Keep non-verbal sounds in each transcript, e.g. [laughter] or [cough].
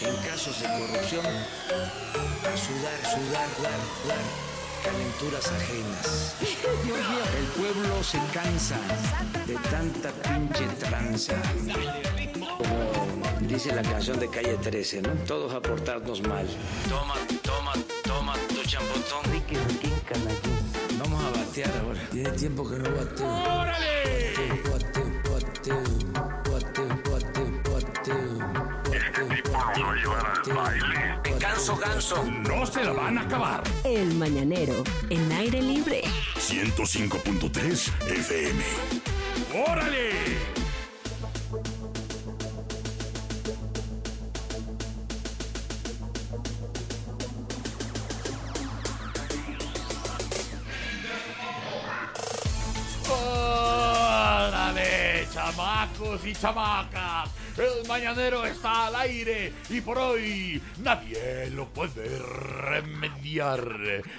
En casos de corrupción, a sudar, sudar, dar, dar, calenturas ajenas. El pueblo se cansa de tanta pinche tranza. Como dice la canción de calle 13, ¿no? Todos a portarnos mal. Toma, toma, toma tu champotón. Ricky, Ricky, batear ahora. Tiene tiempo que no bateo. ¡Órale! Bateo, bateo, bateo, bateo, bateo, Este tipo lo va a llevar al baile. Ganso, ganso. No se la van a acabar. El Mañanero, en aire libre. 105.3 FM. ¡Órale, chamacas! El mañanero está al aire y por hoy nadie lo puede remediar.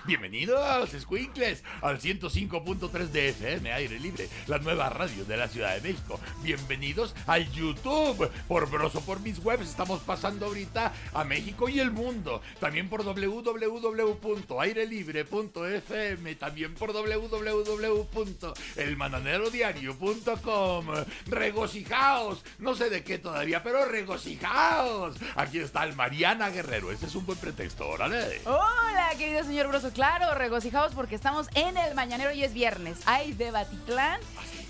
Bienvenidos, Squinkles, al 105.3 de FM Aire Libre, la nueva radio de la Ciudad de México. Bienvenidos al YouTube. Por Broso, por mis webs, estamos pasando ahorita a México y el mundo. También por www.airelibre.fm, también por www.elmananero.diario.com. Regocijaos, no sé de qué todavía, pero regocijaos. Aquí está el Mariana Guerrero. Ese es un buen pretexto, órale. Hola, querido señor Broso. Claro, regocijados porque estamos en el Mañanero y es viernes. Hay de Batitlán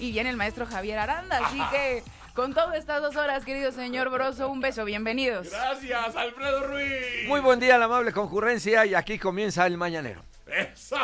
y viene el maestro Javier Aranda. Así que con todas estas dos horas, querido señor Broso, un beso. Bienvenidos. Gracias, Alfredo Ruiz. Muy buen día, la amable concurrencia, y aquí comienza el mañanero. Eso.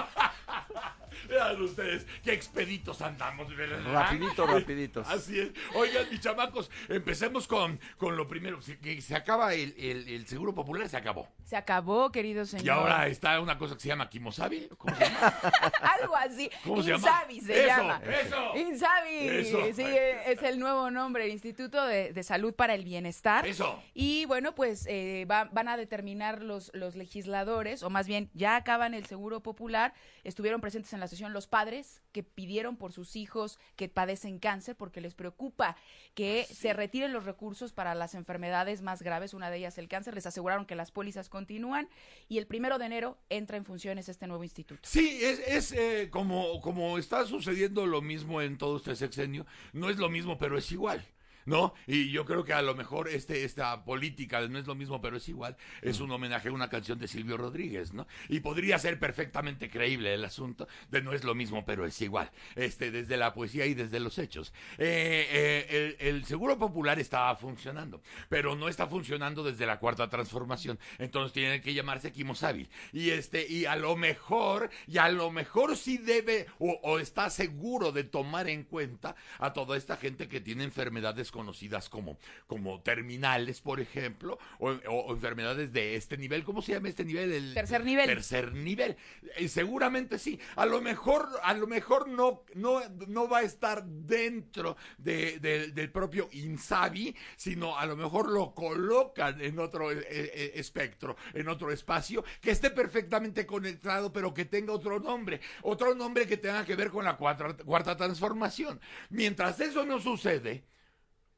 Vean ustedes qué expeditos andamos, ¿verdad? Rapidito, rapiditos. Así es. Oigan, mis chamacos, empecemos con, con lo primero. Se- Que se acaba el, el- el seguro popular, se acabó. Se acabó, querido señor. Y ahora está una cosa que se llama Kimosabi. ¿Cómo se llama? [laughs] Algo así. ¿Cómo se llama? Insabi se Eso, llama. eso. Insabi. Eso. Sí, es el nuevo nombre, el Instituto de, de Salud para el Bienestar. Eso. Y bueno, pues eh, va- van a determinar los, los legisladores, o más bien ya acaban el seguro popular. Estuvieron presentes en la sesión los padres que pidieron por sus hijos que padecen cáncer porque les preocupa que se retiren los recursos para las enfermedades más graves, una de ellas el cáncer. Les aseguraron que las pólizas continúan y el primero de enero entra en funciones este nuevo instituto. Sí, es, es eh, como, como está sucediendo lo mismo en todo este sexenio. No es lo mismo, pero es igual. ¿No? Y yo creo que a lo mejor este, esta política no es lo mismo, pero es igual, es un homenaje a una canción de Silvio Rodríguez, ¿no? Y podría ser perfectamente creíble el asunto de no es lo mismo, pero es igual, este, desde la poesía y desde los hechos. Eh, eh, el, Seguro Popular está funcionando, pero no está funcionando desde la cuarta transformación, entonces tiene que llamarse Kimosabi. Y este, y a lo mejor, y a lo mejor sí debe o, o está seguro de tomar en cuenta a toda esta gente que tiene enfermedades conocidas como, como terminales, por ejemplo, o, enfermedades de este nivel. ¿Cómo se llama este nivel? El Tercer nivel. Tercer nivel. Eh, seguramente sí. A lo mejor, a lo mejor no, no, no va a estar dentro de- de- del propio Insabi, sino a lo mejor lo colocan en otro eh, eh, espectro, en otro espacio, que esté perfectamente conectado, pero que tenga otro nombre, otro nombre que tenga que ver con la cuarta, cuarta transformación. Mientras eso no sucede,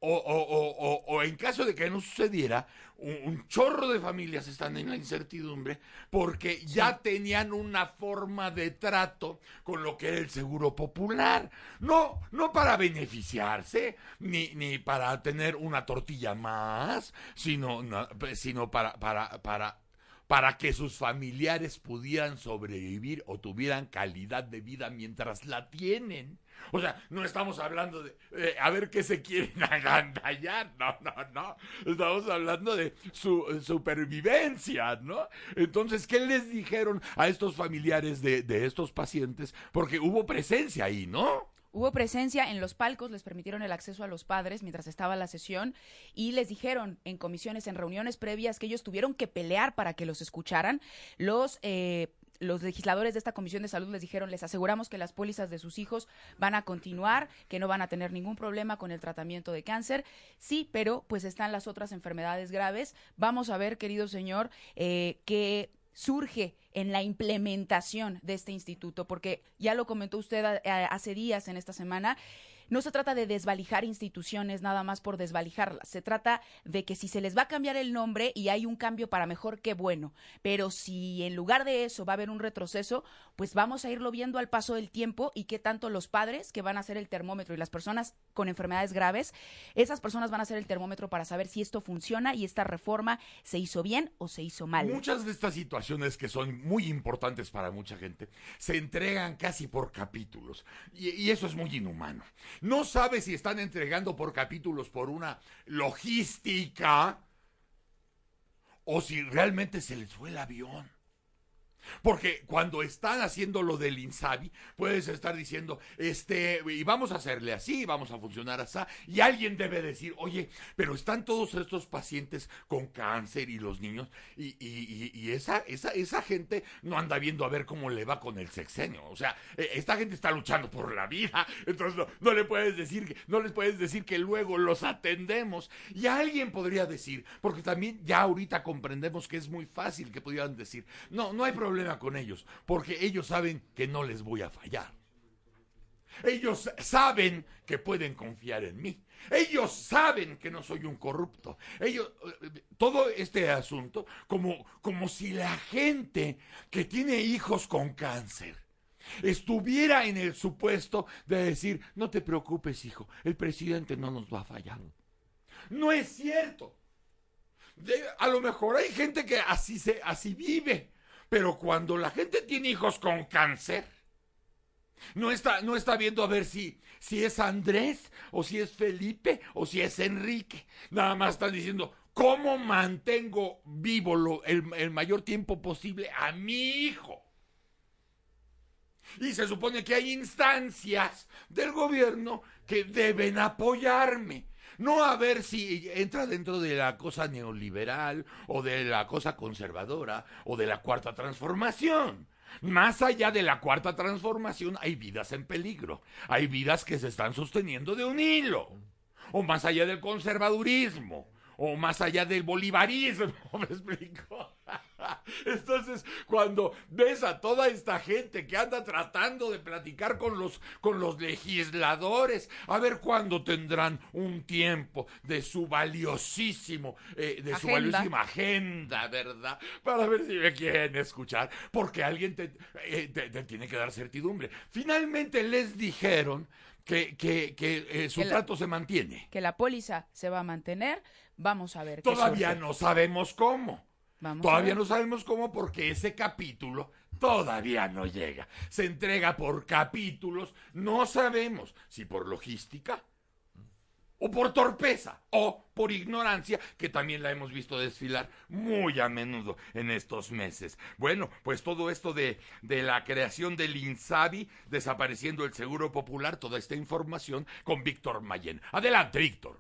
o, o- o- o- en caso de que no sucediera, un, un chorro de familias están en la incertidumbre porque ya tenían una forma de trato con lo que era el seguro popular. No, no para beneficiarse, ni, ni para tener una tortilla más, sino, no, sino para, para, para para que sus familiares pudieran sobrevivir o tuvieran calidad de vida mientras la tienen. O sea, no estamos hablando de eh, a ver qué se quieren [laughs] agandallar, no, no, no. Estamos hablando de su eh, supervivencia, ¿no? Entonces, ¿qué les dijeron a estos familiares de, de estos pacientes? Porque hubo presencia ahí, ¿no? Hubo presencia en los palcos, les permitieron el acceso a los padres mientras estaba la sesión y les dijeron en comisiones, en reuniones previas, que ellos tuvieron que pelear para que los escucharan. Los eh, los legisladores de esta comisión de salud les dijeron, les aseguramos que las pólizas de sus hijos van a continuar, que no van a tener ningún problema con el tratamiento de cáncer. Sí, pero pues están las otras enfermedades graves. Vamos a ver, querido señor, eh, que surge en la implementación de este instituto, porque ya lo comentó usted a- hace días en esta semana, no se trata de desvalijar instituciones nada más por desvalijarlas. Se trata de que si se les va a cambiar el nombre y hay un cambio para mejor, qué bueno. Pero si en lugar de eso va a haber un retroceso, pues vamos a irlo viendo al paso del tiempo y qué tanto los padres, que van a ser el termómetro, y las personas con enfermedades graves, esas personas van a ser el termómetro para saber si esto funciona y esta reforma se hizo bien o se hizo mal. Muchas de estas situaciones que son muy importantes para mucha gente se entregan casi por capítulos y, y eso es muy inhumano. No sabe si están entregando por capítulos por una logística o si realmente se les fue el avión. Porque cuando están haciendo lo del Insabi, puedes estar diciendo, este, y vamos a hacerle así, vamos a funcionar así, y alguien debe decir, oye, pero están todos estos pacientes con cáncer y los niños, y, y, y esa, esa, esa gente no anda viendo a ver cómo le va con el sexenio. O sea, e, esta gente está luchando por la vida, entonces no, no le puedes decir, no les puedes decir que luego los atendemos. Y alguien podría decir, porque también ya ahorita comprendemos que es muy fácil que pudieran decir, no, no hay problema con ellos, porque ellos saben que no les voy a fallar. Ellos saben que pueden confiar en mí. Ellos saben que no soy un corrupto. Ellos, todo este asunto, como, como si la gente que tiene hijos con cáncer estuviera en el supuesto de decir, no te preocupes, hijo, el presidente no nos va a fallar. No es cierto. A lo mejor hay gente que así se, así vive. Pero cuando la gente tiene hijos con cáncer, no está, no está viendo a ver si, si es Andrés, o si es Felipe, o si es Enrique. Nada más están diciendo, ¿cómo mantengo vivo el mayor tiempo posible a mi hijo? Y se supone que hay instancias del gobierno que deben apoyarme. No a ver si entra dentro de la cosa neoliberal o de la cosa conservadora o de la cuarta transformación. Más allá de la cuarta transformación hay vidas en peligro. Hay vidas que se están sosteniendo de un hilo. O más allá del conservadurismo. O más allá del bolivarismo. [laughs] ¿Me explico? [laughs] Entonces, cuando ves a toda esta gente que anda tratando de platicar con los, con los legisladores, a ver cuándo tendrán un tiempo de su valiosísimo, eh, de agenda. su valiosísima agenda, ¿verdad? Para ver si me quieren escuchar, porque alguien te, eh, te, te tiene que dar certidumbre. Finalmente les dijeron que, que, que eh, su Que la- trato se mantiene. Que la póliza se va a mantener. Vamos a ver. Todavía no sabemos cómo. Vamos Todavía no sabemos cómo porque ese capítulo todavía no llega. Se entrega por capítulos. No sabemos si por logística o por torpeza o por ignorancia, que también la hemos visto desfilar muy a menudo en estos meses. Bueno, pues todo esto de, de la creación del INSABI, desapareciendo el Seguro Popular, toda esta información con Víctor Mayen. Adelante, Víctor.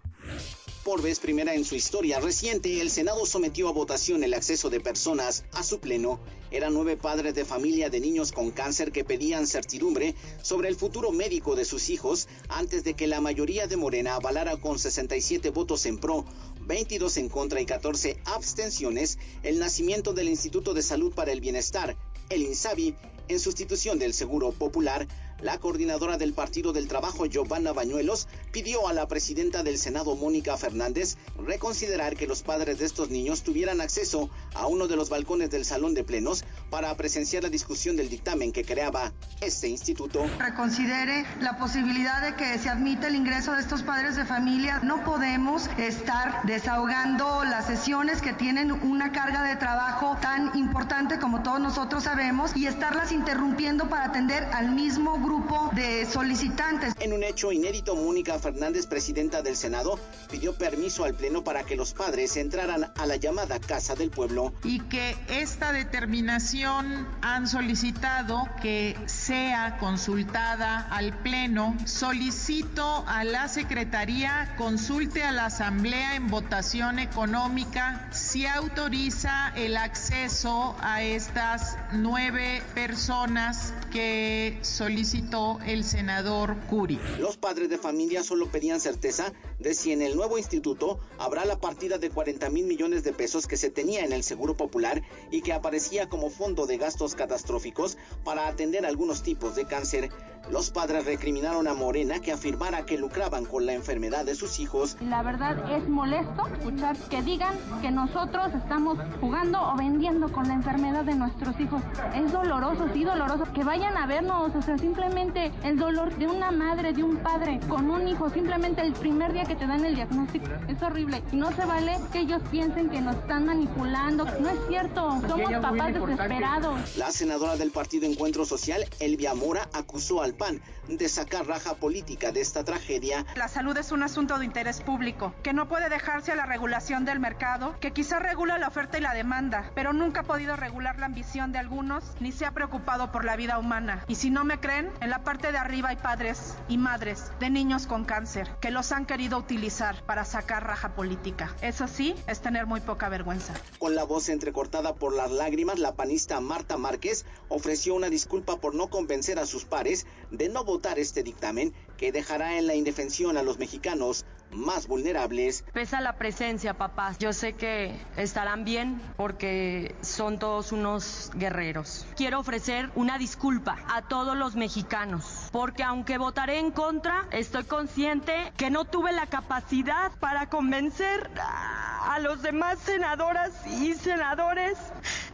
Por vez primera en su historia reciente, el Senado sometió a votación el acceso de personas a su pleno. Eran nueve padres de familia de niños con cáncer que pedían certidumbre sobre el futuro médico de sus hijos antes de que la mayoría de Morena avalara con 67 votos en pro, 22 en contra y 14 abstenciones el nacimiento del Instituto de Salud para el Bienestar, el INSABI, en sustitución del Seguro Popular. La coordinadora del Partido del Trabajo, Giovanna Bañuelos, pidió a la presidenta del Senado, Mónica Fernández, reconsiderar que los padres de estos niños tuvieran acceso a uno de los balcones del Salón de Plenos para presenciar la discusión del dictamen que creaba este instituto. reconsidere la posibilidad de que se admita el ingreso de estos padres de familia. No podemos estar desahogando las sesiones que tienen una carga de trabajo tan importante como todos nosotros sabemos y estarlas interrumpiendo para atender al mismo grupo de solicitantes. En un hecho inédito, Mónica Fernández, presidenta del Senado, pidió permiso al Pleno para que los padres entraran a la llamada Casa del Pueblo. y que esta determinación han solicitado que sea consultada al Pleno. Solicito a la Secretaría consulte a la Asamblea en votación económica si autoriza el acceso a estas nueve personas que solicitó el senador Curi. Los padres de familia solo pedían certeza de si en el nuevo instituto habrá la partida de 40 mil millones de pesos que se tenía en el Seguro Popular y que aparecía como fondo de gastos catastróficos para atender algunos tipos de cáncer. Los padres recriminaron a Morena que afirmara que lucraban con la enfermedad de sus hijos. La verdad es molesto escuchar que digan que nosotros estamos jugando o vendiendo con la enfermedad de nuestros hijos. Es doloroso, sí, doloroso. Que vayan a vernos, o sea, simplemente el dolor de una madre, de un padre con un hijo, simplemente el primer día que te dan el diagnóstico. Es horrible. Y no se vale que ellos piensen que nos están manipulando. No es cierto, somos papás desesperados. La senadora del Partido Encuentro Social, Elvia Mora, acusó al PAN de sacar raja política de esta tragedia. La salud es un asunto de interés público, que no puede dejarse a la regulación del mercado, que quizá regula la oferta y la demanda, pero nunca ha podido regular la ambición de algunos, ni se ha preocupado por la vida humana. Y si no me creen, en la parte de arriba hay padres y madres de niños con cáncer que los han querido utilizar para sacar raja política. Eso sí, es tener muy poca vergüenza. Con la voz entrecortada por las lágrimas, la panista Marta Márquez ofreció una disculpa por no convencer a sus pares de no votar este dictamen que dejará en la indefensión a los mexicanos más vulnerables. Pesa la presencia, papás. Yo sé que estarán bien porque son todos unos guerreros. Quiero ofrecer una disculpa a todos los mexicanos porque aunque votaré en contra, estoy consciente que no tuve la capacidad para convencer a los demás senadoras y senadores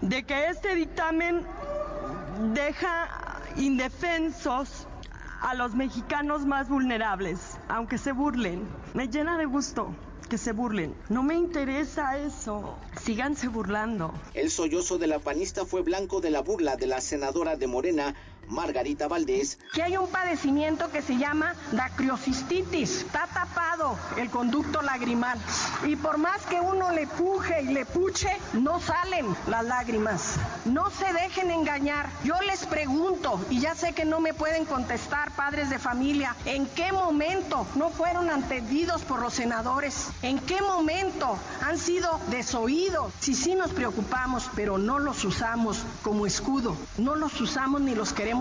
de que este dictamen deja indefensos a los mexicanos más vulnerables, aunque se burlen. Me llena de gusto que se burlen. No me interesa eso. Síganse burlando. El sollozo de la panista fue blanco de la burla de la senadora de Morena, Margarita Valdés. Que hay un padecimiento que se llama dacriocistitis. Está tapado el conducto lagrimal. Y por más que uno le puje y le puche, no salen las lágrimas. No se dejen engañar. Yo les pregunto, y ya sé que no me pueden contestar, padres de familia, ¿en qué momento no fueron entendidos por los senadores? ¿En qué momento han sido desoídos? Si sí nos preocupamos, pero no los usamos como escudo. No los usamos ni los queremos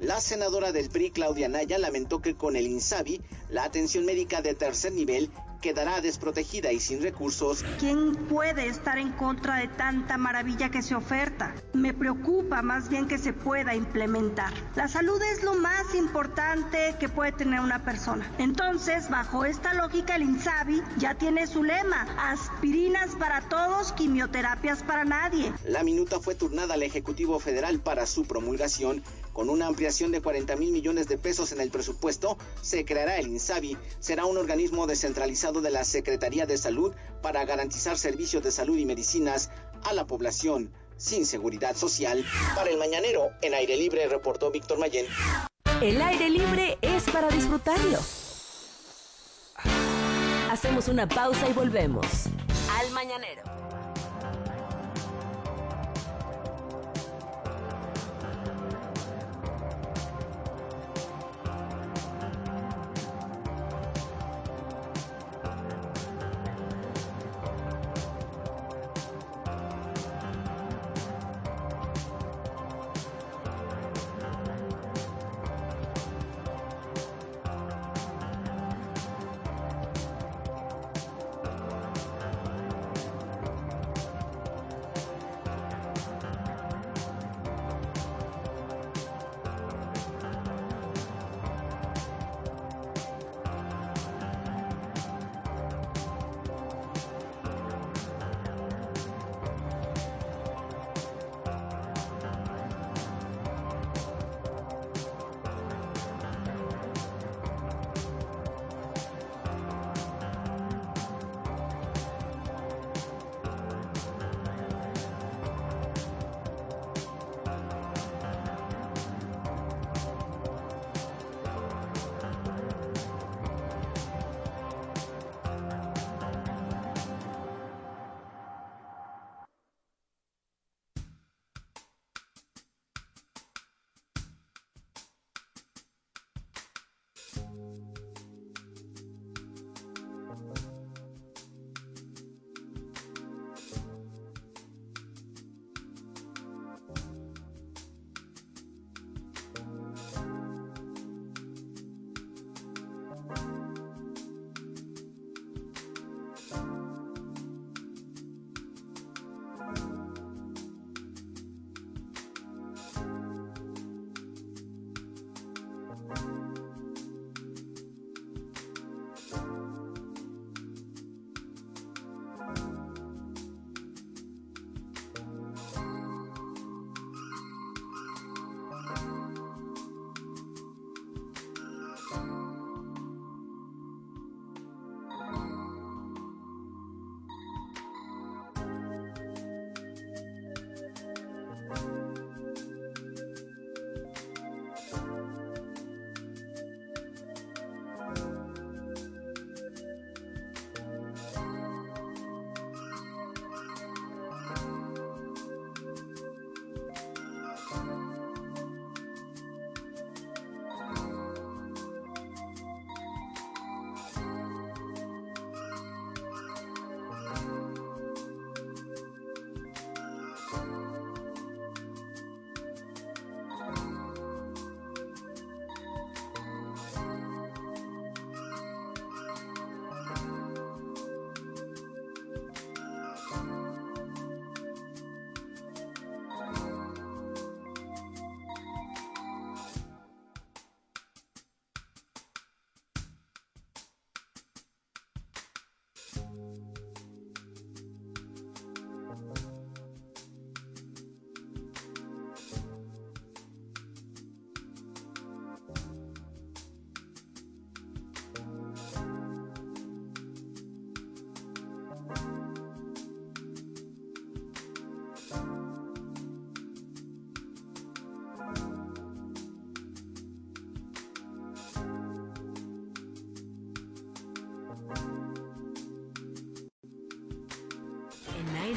La senadora del PRI, Claudia Naya, lamentó que con el INSABI, la atención médica de tercer nivel quedará desprotegida y sin recursos. ¿Quién puede estar en contra de tanta maravilla que se oferta? Me preocupa más bien que se pueda implementar. La salud es lo más importante que puede tener una persona. Entonces, bajo esta lógica, el INSABI ya tiene su lema, aspirinas para todos, quimioterapias para nadie. La minuta fue turnada al Ejecutivo Federal para su promulgación con una ampliación de 40 mil millones de pesos en el presupuesto, se creará el INSABI. Será un organismo descentralizado de la Secretaría de Salud para garantizar servicios de salud y medicinas a la población sin seguridad social. Para el mañanero, en aire libre, reportó Víctor Mayen. El aire libre es para disfrutarlo. Hacemos una pausa y volvemos. Al mañanero.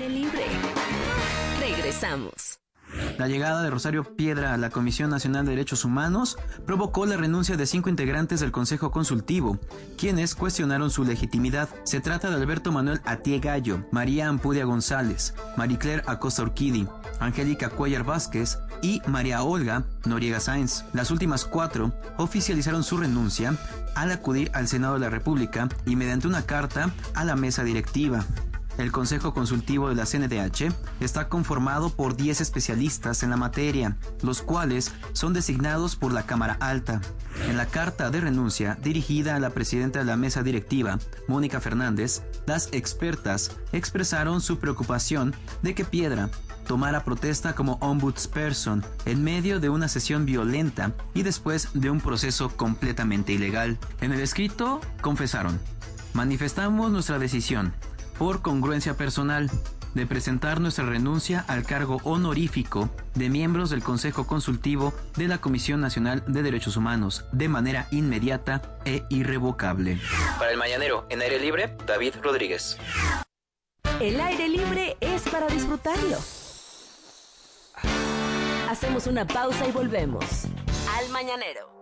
Libre. Regresamos. La llegada de Rosario Piedra a la Comisión Nacional de Derechos Humanos provocó la renuncia de cinco integrantes del Consejo Consultivo, quienes cuestionaron su legitimidad. Se trata de Alberto Manuel Atie Gallo, María Ampudia González, Maricler Acosta Urquidi, Angélica Cuellar Vázquez y María Olga Noriega Sáenz. Las últimas cuatro oficializaron su renuncia al acudir al Senado de la República y mediante una carta a la mesa directiva. El Consejo Consultivo de la CNDH está conformado por 10 especialistas en la materia, los cuales son designados por la Cámara Alta. En la carta de renuncia dirigida a la presidenta de la mesa directiva, Mónica Fernández, las expertas expresaron su preocupación de que Piedra tomara protesta como ombudsperson en medio de una sesión violenta y después de un proceso completamente ilegal. En el escrito confesaron, manifestamos nuestra decisión por congruencia personal, de presentar nuestra renuncia al cargo honorífico de miembros del Consejo Consultivo de la Comisión Nacional de Derechos Humanos de manera inmediata e irrevocable. Para el Mañanero, en aire libre, David Rodríguez. El aire libre es para disfrutarlo. Hacemos una pausa y volvemos. Al Mañanero.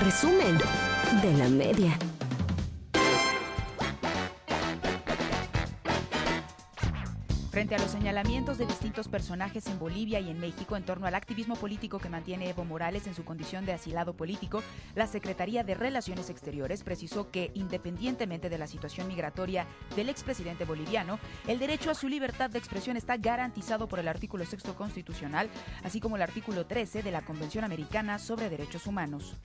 Resumen de la media. Frente a los señalamientos de distintos personajes en Bolivia y en México en torno al activismo político que mantiene Evo Morales en su condición de asilado político, la Secretaría de Relaciones Exteriores precisó que, independientemente de la situación migratoria del expresidente boliviano, el derecho a su libertad de expresión está garantizado por el artículo sexto constitucional, así como el artículo 13 de la Convención Americana sobre Derechos Humanos.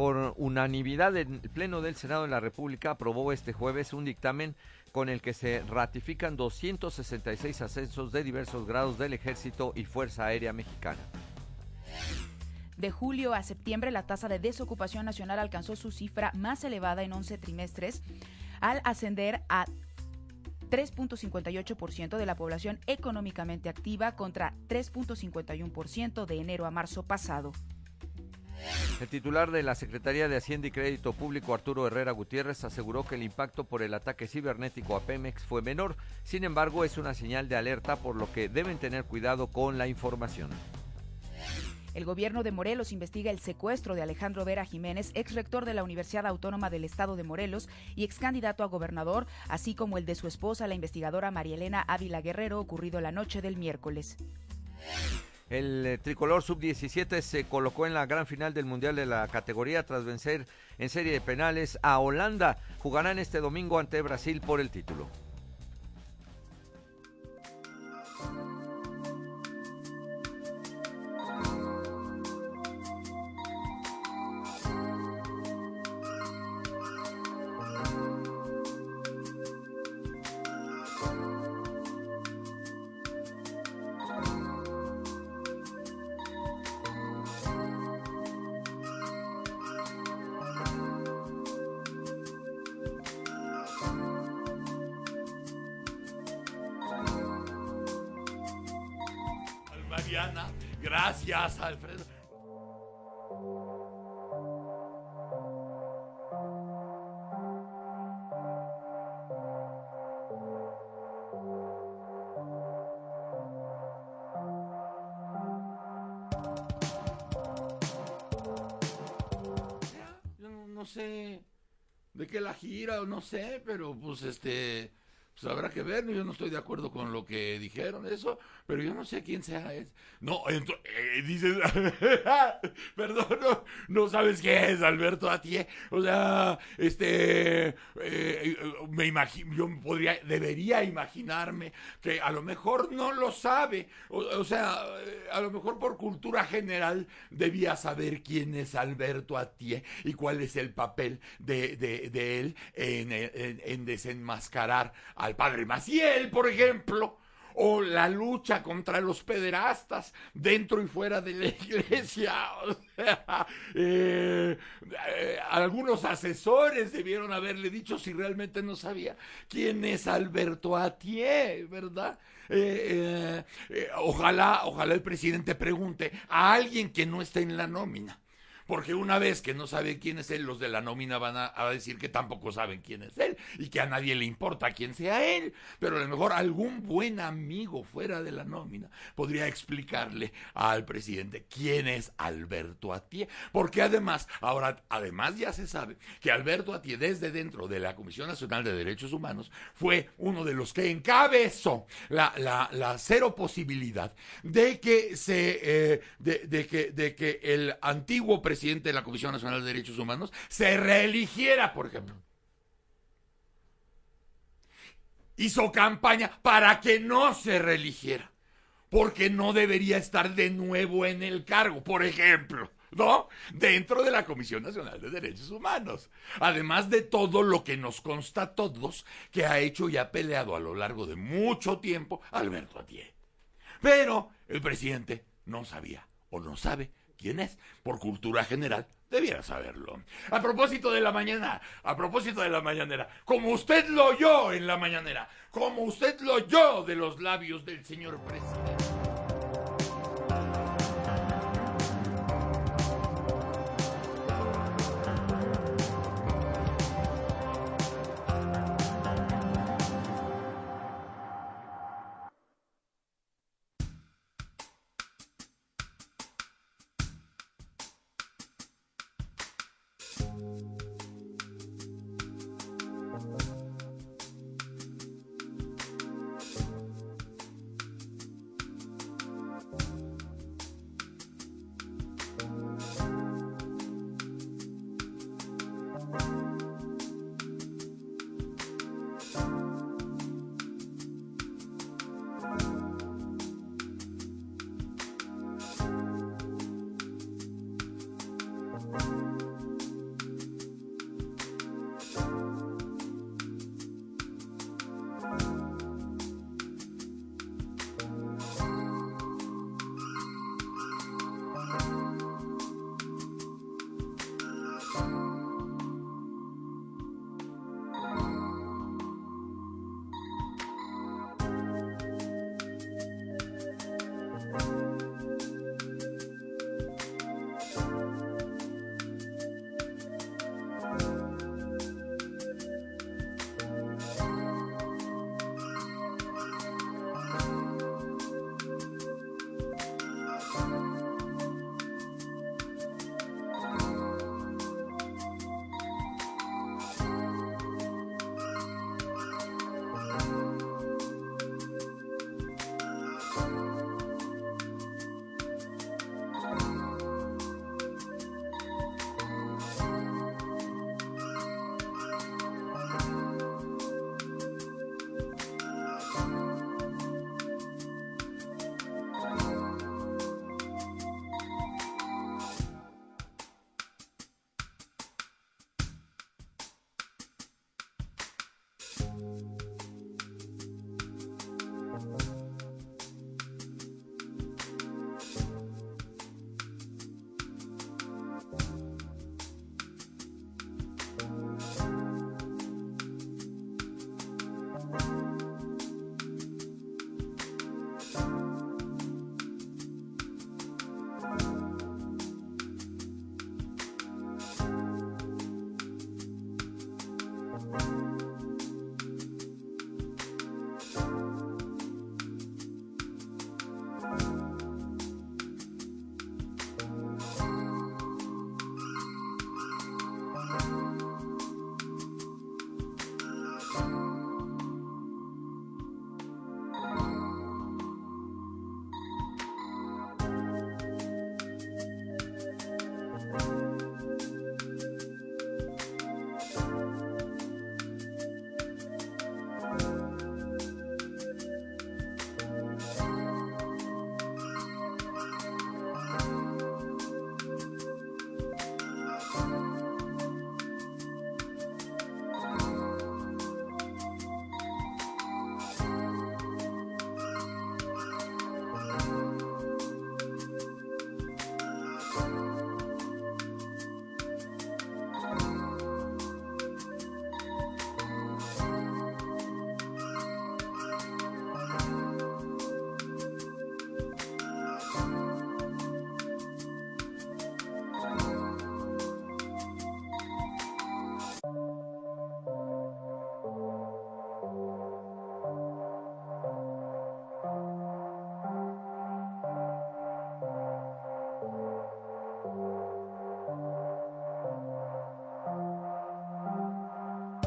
Por unanimidad, el Pleno del Senado de la República aprobó este jueves un dictamen con el que se ratifican 266 ascensos de diversos grados del Ejército y Fuerza Aérea Mexicana. De julio a septiembre, la tasa de desocupación nacional alcanzó su cifra más elevada en 11 trimestres, al ascender a 3.58% de la población económicamente activa contra 3.51% de enero a marzo pasado. El titular de la Secretaría de Hacienda y Crédito Público, Arturo Herrera Gutiérrez, aseguró que el impacto por el ataque cibernético a Pemex fue menor. Sin embargo, es una señal de alerta por lo que deben tener cuidado con la información. El gobierno de Morelos investiga el secuestro de Alejandro Vera Jiménez, ex rector de la Universidad Autónoma del Estado de Morelos y ex candidato a gobernador, así como el de su esposa, la investigadora María Elena Ávila Guerrero, ocurrido la noche del miércoles. El eh, tricolor sub-17 se colocó en la gran final del Mundial de la categoría tras vencer en serie de penales a Holanda. Jugarán este domingo ante Brasil por el título. No sé, pero pues este pues habrá que ver, yo no estoy de acuerdo con lo que dijeron, eso, pero yo no sé quién sea. Es. No, ento- eh, dices, [laughs] perdón, no, sabes quién es Alberto Atié. O sea, este, eh, eh, me imagino, yo podría, debería imaginarme que a lo mejor no lo sabe. O, sea, eh, a lo mejor por cultura general debía saber quién es Alberto Atié y cuál es el papel de, de, de él en, en- en desenmascarar al padre Maciel, por ejemplo. O la lucha contra los pederastas dentro y fuera de la [laughs] iglesia. Eh, eh, algunos asesores debieron haberle dicho si realmente no sabía quién es Alberto Atié, ¿verdad? Eh, ojalá, ojalá el presidente pregunte a alguien que no esté en la nómina. Porque una vez que no sabe quién es él, los de la nómina van a, decir que tampoco saben quién es él y que a nadie le importa quién sea él. Pero a lo mejor algún buen amigo fuera de la nómina podría explicarle al presidente quién es Alberto Atié. Porque además, ahora, además ya se sabe que Alberto Atié desde dentro de la Comisión Nacional de Derechos Humanos fue uno de los que encabezó la, la, la cero posibilidad de que se eh, de, de que, de que el antiguo presidente de la Comisión Nacional de Derechos Humanos se reeligiera, por ejemplo. Hizo campaña para que no se reeligiera, porque no debería estar de nuevo en el cargo, por ejemplo. ¿No? Dentro de la Comisión Nacional de Derechos Humanos. Además de todo lo que nos consta a todos que ha hecho y ha peleado a lo largo de mucho tiempo Alberto Atié. Pero el presidente no sabía o no sabe quién es. Por cultura general, debiera saberlo. A propósito de la mañana, a propósito de la mañanera, como usted lo oyó en la mañanera, como usted lo oyó de los labios del señor presidente.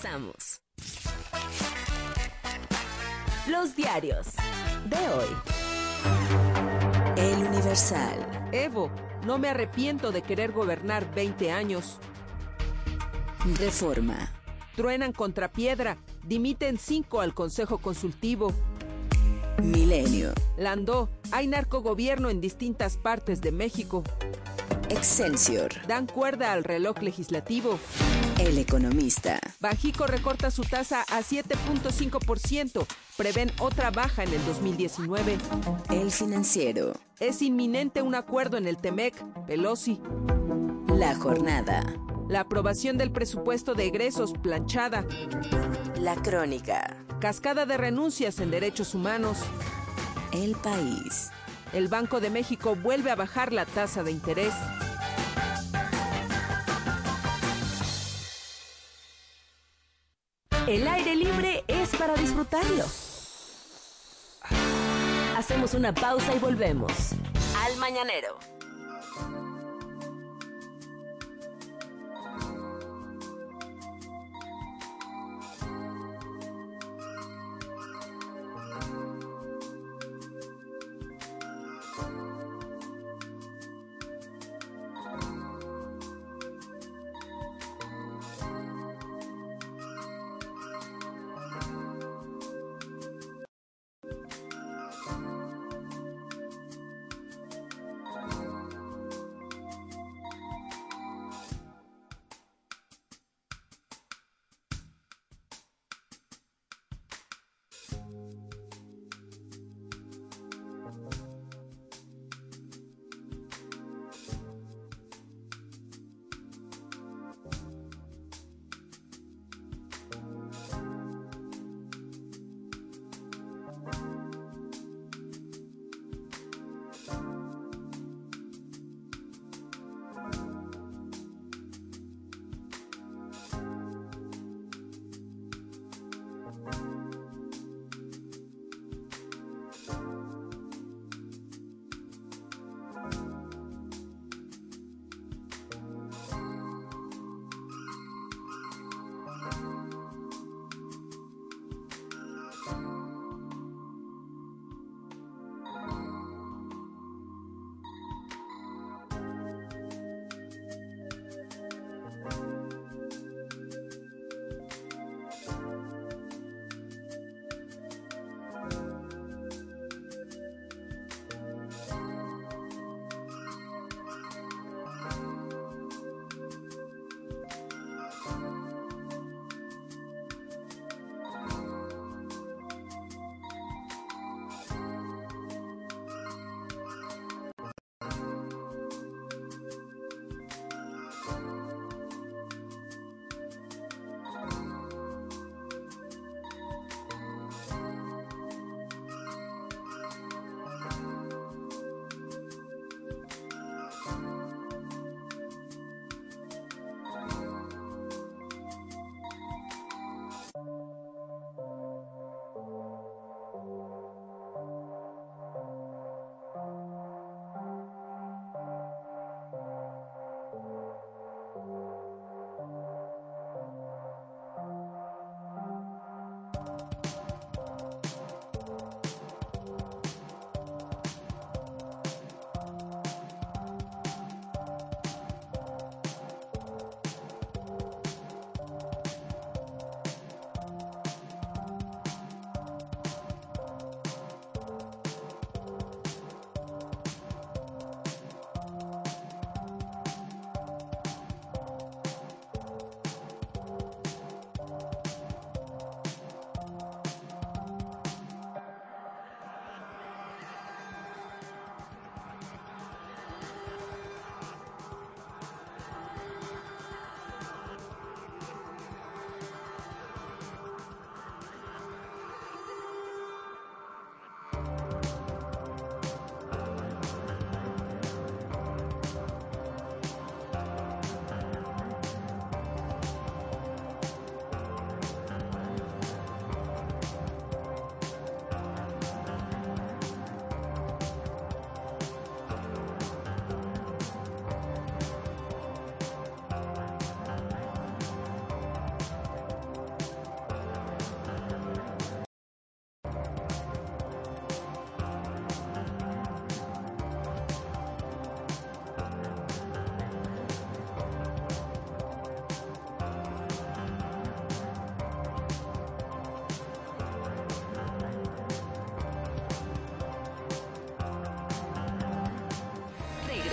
Regresamos. Los diarios de hoy. El Universal. Evo, no me arrepiento de querer gobernar 20 años. Reforma. Truenan contra piedra, dimiten cinco al Consejo Consultivo. Milenio. Landó, hay narcogobierno en distintas partes de México. Excelsior. Dan cuerda al reloj legislativo. El economista. Bajico recorta su tasa a 7.5%. Prevén otra baja en el 2019. El financiero. Es inminente un acuerdo en el TEMEC. Pelosi. La jornada. La aprobación del presupuesto de egresos planchada. La crónica. Cascada de renuncias en derechos humanos. El país. El Banco de México vuelve a bajar la tasa de interés. El aire libre es para disfrutarlo. Hacemos una pausa y volvemos. Al mañanero.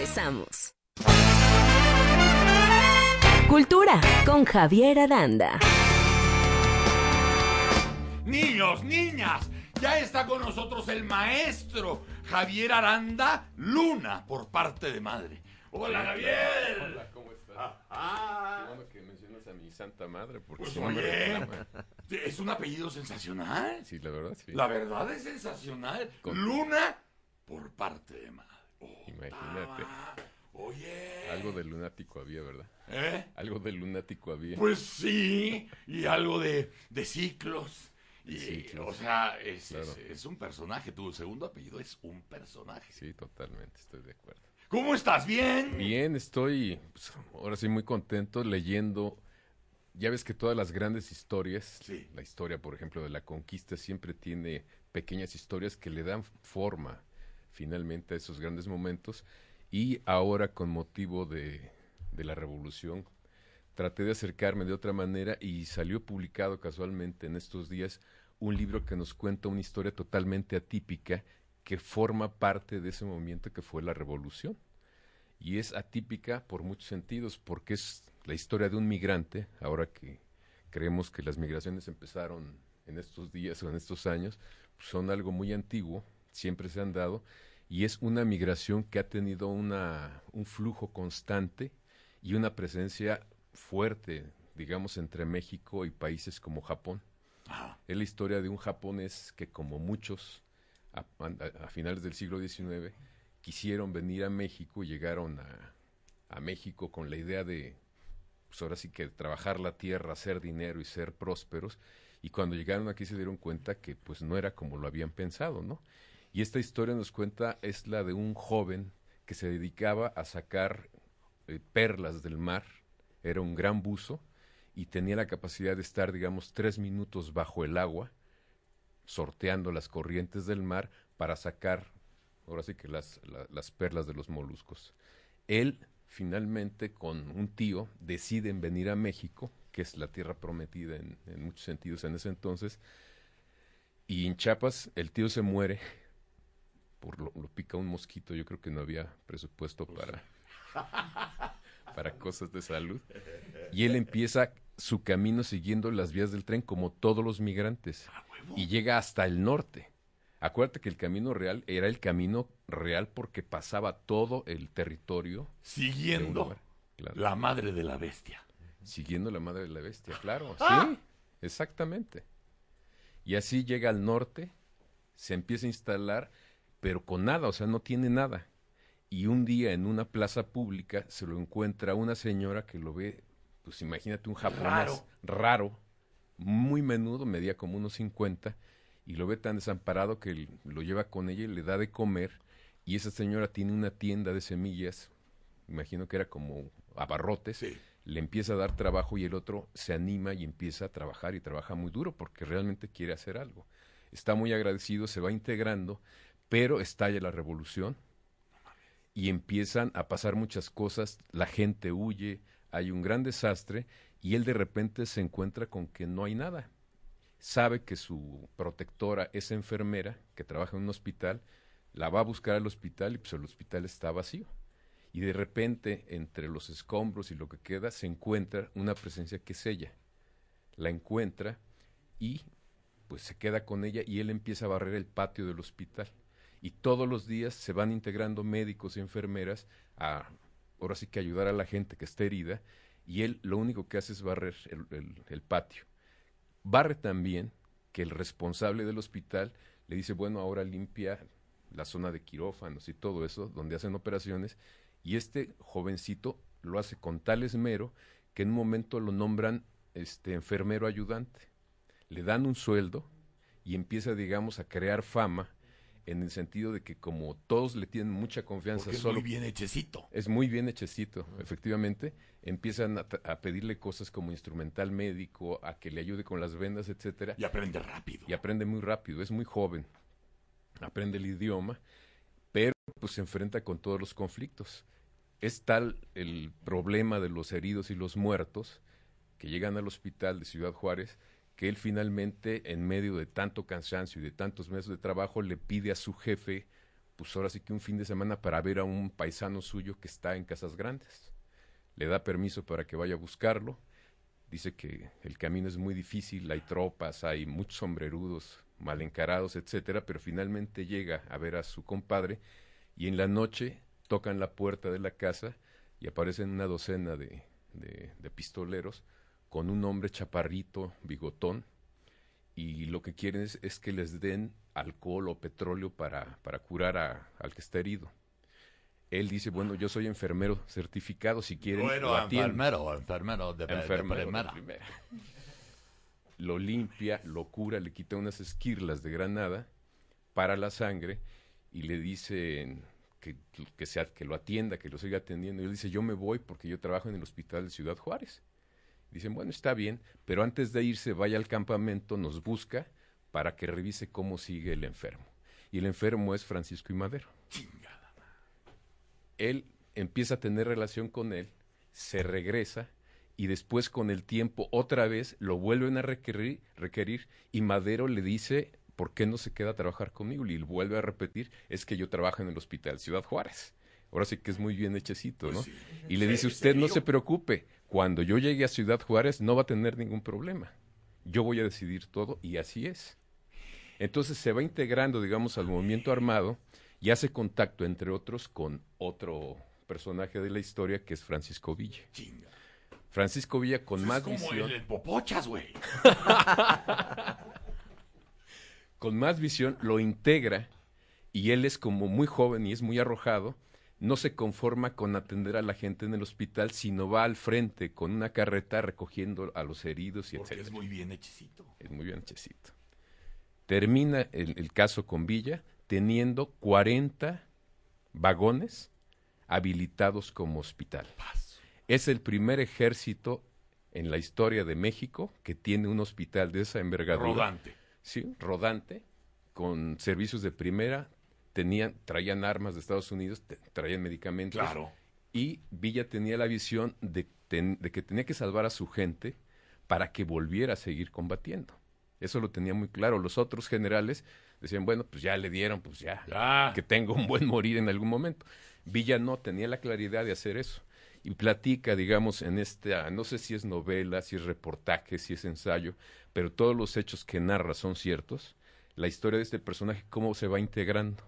Regresamos. Cultura con Javier Aranda. Niños, niñas, ya está con nosotros el maestro Javier Aranda Luna por parte de madre. Hola Javier. Hola, ¿cómo estás? Bueno que mencionas a mi santa madre porque Pues oye, es un apellido sensacional. Sí, la verdad, sí. La verdad es sensacional. Con- Luna por parte de madre. Imagínate. Oye. Algo de lunático había, ¿verdad? ¿Eh? Algo de lunático había. Pues sí, y algo de, de ciclos. O sea, es, Claro. es- es un personaje. Tu segundo apellido es un personaje. Sí, totalmente, estoy de acuerdo. ¿Cómo estás? ¿Bien? Bien, estoy pues, ahora sí muy contento leyendo. Ya ves que todas las grandes historias, la historia, por ejemplo, de la conquista, siempre tiene pequeñas historias que le dan forma finalmente a esos grandes momentos. Y ahora, con motivo de, de la revolución, traté de acercarme de otra manera y salió publicado casualmente en estos días un libro que nos cuenta una historia totalmente atípica que forma parte de ese movimiento que fue la revolución. Y es atípica por muchos sentidos, porque es la historia de un migrante, ahora que creemos que las migraciones empezaron en estos días o en estos años, son algo muy antiguo, siempre se han dado, y es una migración que ha tenido una, un flujo constante y una presencia fuerte, digamos, entre México y países como Japón. Es la historia de un japonés que, como muchos, a, finales del siglo XIX, quisieron venir a México y llegaron a, a México con la idea de, pues ahora sí que trabajar la tierra, hacer dinero y ser prósperos. Y cuando llegaron aquí se dieron cuenta que pues no era como lo habían pensado, ¿no? Y esta historia nos cuenta es la de un joven que se dedicaba a sacar eh, perlas del mar, era un gran buzo y tenía la capacidad de estar, digamos, tres minutos bajo el agua, sorteando las corrientes del mar para sacar, ahora sí que las, la- las perlas de los moluscos. Él, finalmente, con un tío, deciden venir a México, que es la tierra prometida en, en muchos sentidos en ese entonces, y en Chiapas el tío se muere, por lo, lo pica un mosquito, yo creo que no había presupuesto para, [laughs] para cosas de salud, y él empieza su camino siguiendo las vías del tren como todos los migrantes, y llega hasta el norte. Acuérdate que el camino real era el camino real porque pasaba todo el territorio. Siguiendo lugar. Claro. la madre de la bestia. Siguiendo la madre de la bestia, claro. ¡Ah! Sí, exactamente. Y así llega al norte, se empieza a instalar, pero con nada, o sea, no tiene nada. Y un día en una plaza pública se lo encuentra una señora que lo ve, pues imagínate un japonés Raro. raro, muy menudo, medía como unos 50, y lo ve tan desamparado que lo lleva con ella y le da de comer. Y esa señora tiene una tienda de semillas, imagino que era como abarrotes, le empieza a dar trabajo y el otro se anima y empieza a trabajar y trabaja muy duro porque realmente quiere hacer algo. Está muy agradecido, se va integrando, pero estalla la revolución y empiezan a pasar muchas cosas, la gente huye, hay un gran desastre y él de repente se encuentra con que no hay nada. Sabe que su protectora es enfermera, que trabaja en un hospital, la va a buscar al hospital y pues el hospital está vacío. Y de repente, entre los escombros y lo que queda, se encuentra una presencia que es ella. La encuentra y pues se queda con ella y él empieza a barrer el patio del hospital. Y todos los días se van integrando médicos y enfermeras a, ahora sí que ayudar a la gente que está herida, y él lo único que hace es barrer el, el- el patio. Barre también que el responsable del hospital le dice, bueno, ahora limpia la zona de quirófanos y todo eso, donde hacen operaciones, y este jovencito lo hace con tal esmero que en un momento lo nombran este enfermero ayudante. Le dan un sueldo y empieza, digamos, a crear fama en el sentido de que como todos le tienen mucha confianza, Porque es solo muy bien hechecito. es muy bien hechecito, efectivamente. Empiezan a, a pedirle cosas como instrumental médico, a que le ayude con las vendas, etcétera. Y aprende rápido. Y aprende muy rápido, es muy joven. Aprende el idioma, pero pues se enfrenta con todos los conflictos. Es tal el problema de los heridos y los muertos que llegan al hospital de Ciudad Juárez que él finalmente, en medio de tanto cansancio y de tantos meses de trabajo, le pide a su jefe pues ahora sí que un fin de semana para ver a un paisano suyo que está en Casas Grandes. Le da permiso para que vaya a buscarlo. Dice que el camino es muy difícil, hay tropas, hay muchos sombrerudos mal encarados, etcétera, pero finalmente llega a ver a su compadre y en la noche tocan la puerta de la casa y aparecen una docena de, de, pistoleros con un hombre chaparrito, bigotón, y lo que quieren es, que les den alcohol o petróleo para, para curar a, al que está herido. Él dice, bueno, yo soy enfermero certificado, si quieren bueno, enfermero, enfermero de, enfermero primera. Lo limpia, lo cura, le quita unas esquirlas de granada para la sangre y le dicen que, que, sea, que lo atienda, que lo siga atendiendo. Y él dice, yo me voy porque yo trabajo en el hospital de Ciudad Juárez. Dicen, bueno, está bien, pero antes de irse vaya al campamento, nos busca para que revise cómo sigue el enfermo. Y el enfermo es Francisco y Madero. Chingada. Él empieza a tener relación con él, se regresa y después con el tiempo otra vez lo vuelven a requerir, requerir y Madero le dice, ¿por qué no se queda a trabajar conmigo? Y vuelve a repetir, es que yo trabajo en el hospital Ciudad Juárez. Ahora sí que es muy bien hechecito, ¿no? Pues y le dice, usted no se preocupe, cuando yo llegue a Ciudad Juárez no va a tener ningún problema. Yo voy a decidir todo y así es. Entonces se va integrando, digamos, al movimiento armado y hace contacto, entre otros, con otro personaje de la historia que es Francisco Villa. Chinga. Francisco Villa con Pues más es como visión. el, el popochas, güey. [laughs] con más visión lo integra y él es como muy joven y es muy arrojado, no se conforma con atender a la gente en el hospital, sino va al frente con una carreta recogiendo a los heridos y Porque etcétera. es muy bien hechicito. Es muy bien hechecito. Termina el, el caso con Villa teniendo 40 vagones habilitados como hospital. Es el primer ejército en la historia de México que tiene un hospital de esa envergadura. Rodante. Sí, rodante, con servicios de primera, tenían, traían armas de Estados Unidos, te- traían medicamentos. Claro. Y Villa tenía la visión de, ten- de que tenía que salvar a su gente para que volviera a seguir combatiendo. Eso lo tenía muy claro. Los otros generales decían, bueno, pues ya le dieron, pues ya, Ya. que tengo un buen morir en algún momento. Villa no tenía la claridad de hacer eso. Y platica, digamos, en esta, no sé si es novela, si es reportaje, si es ensayo, pero todos los hechos que narra son ciertos. La historia de este personaje, cómo se va integrando,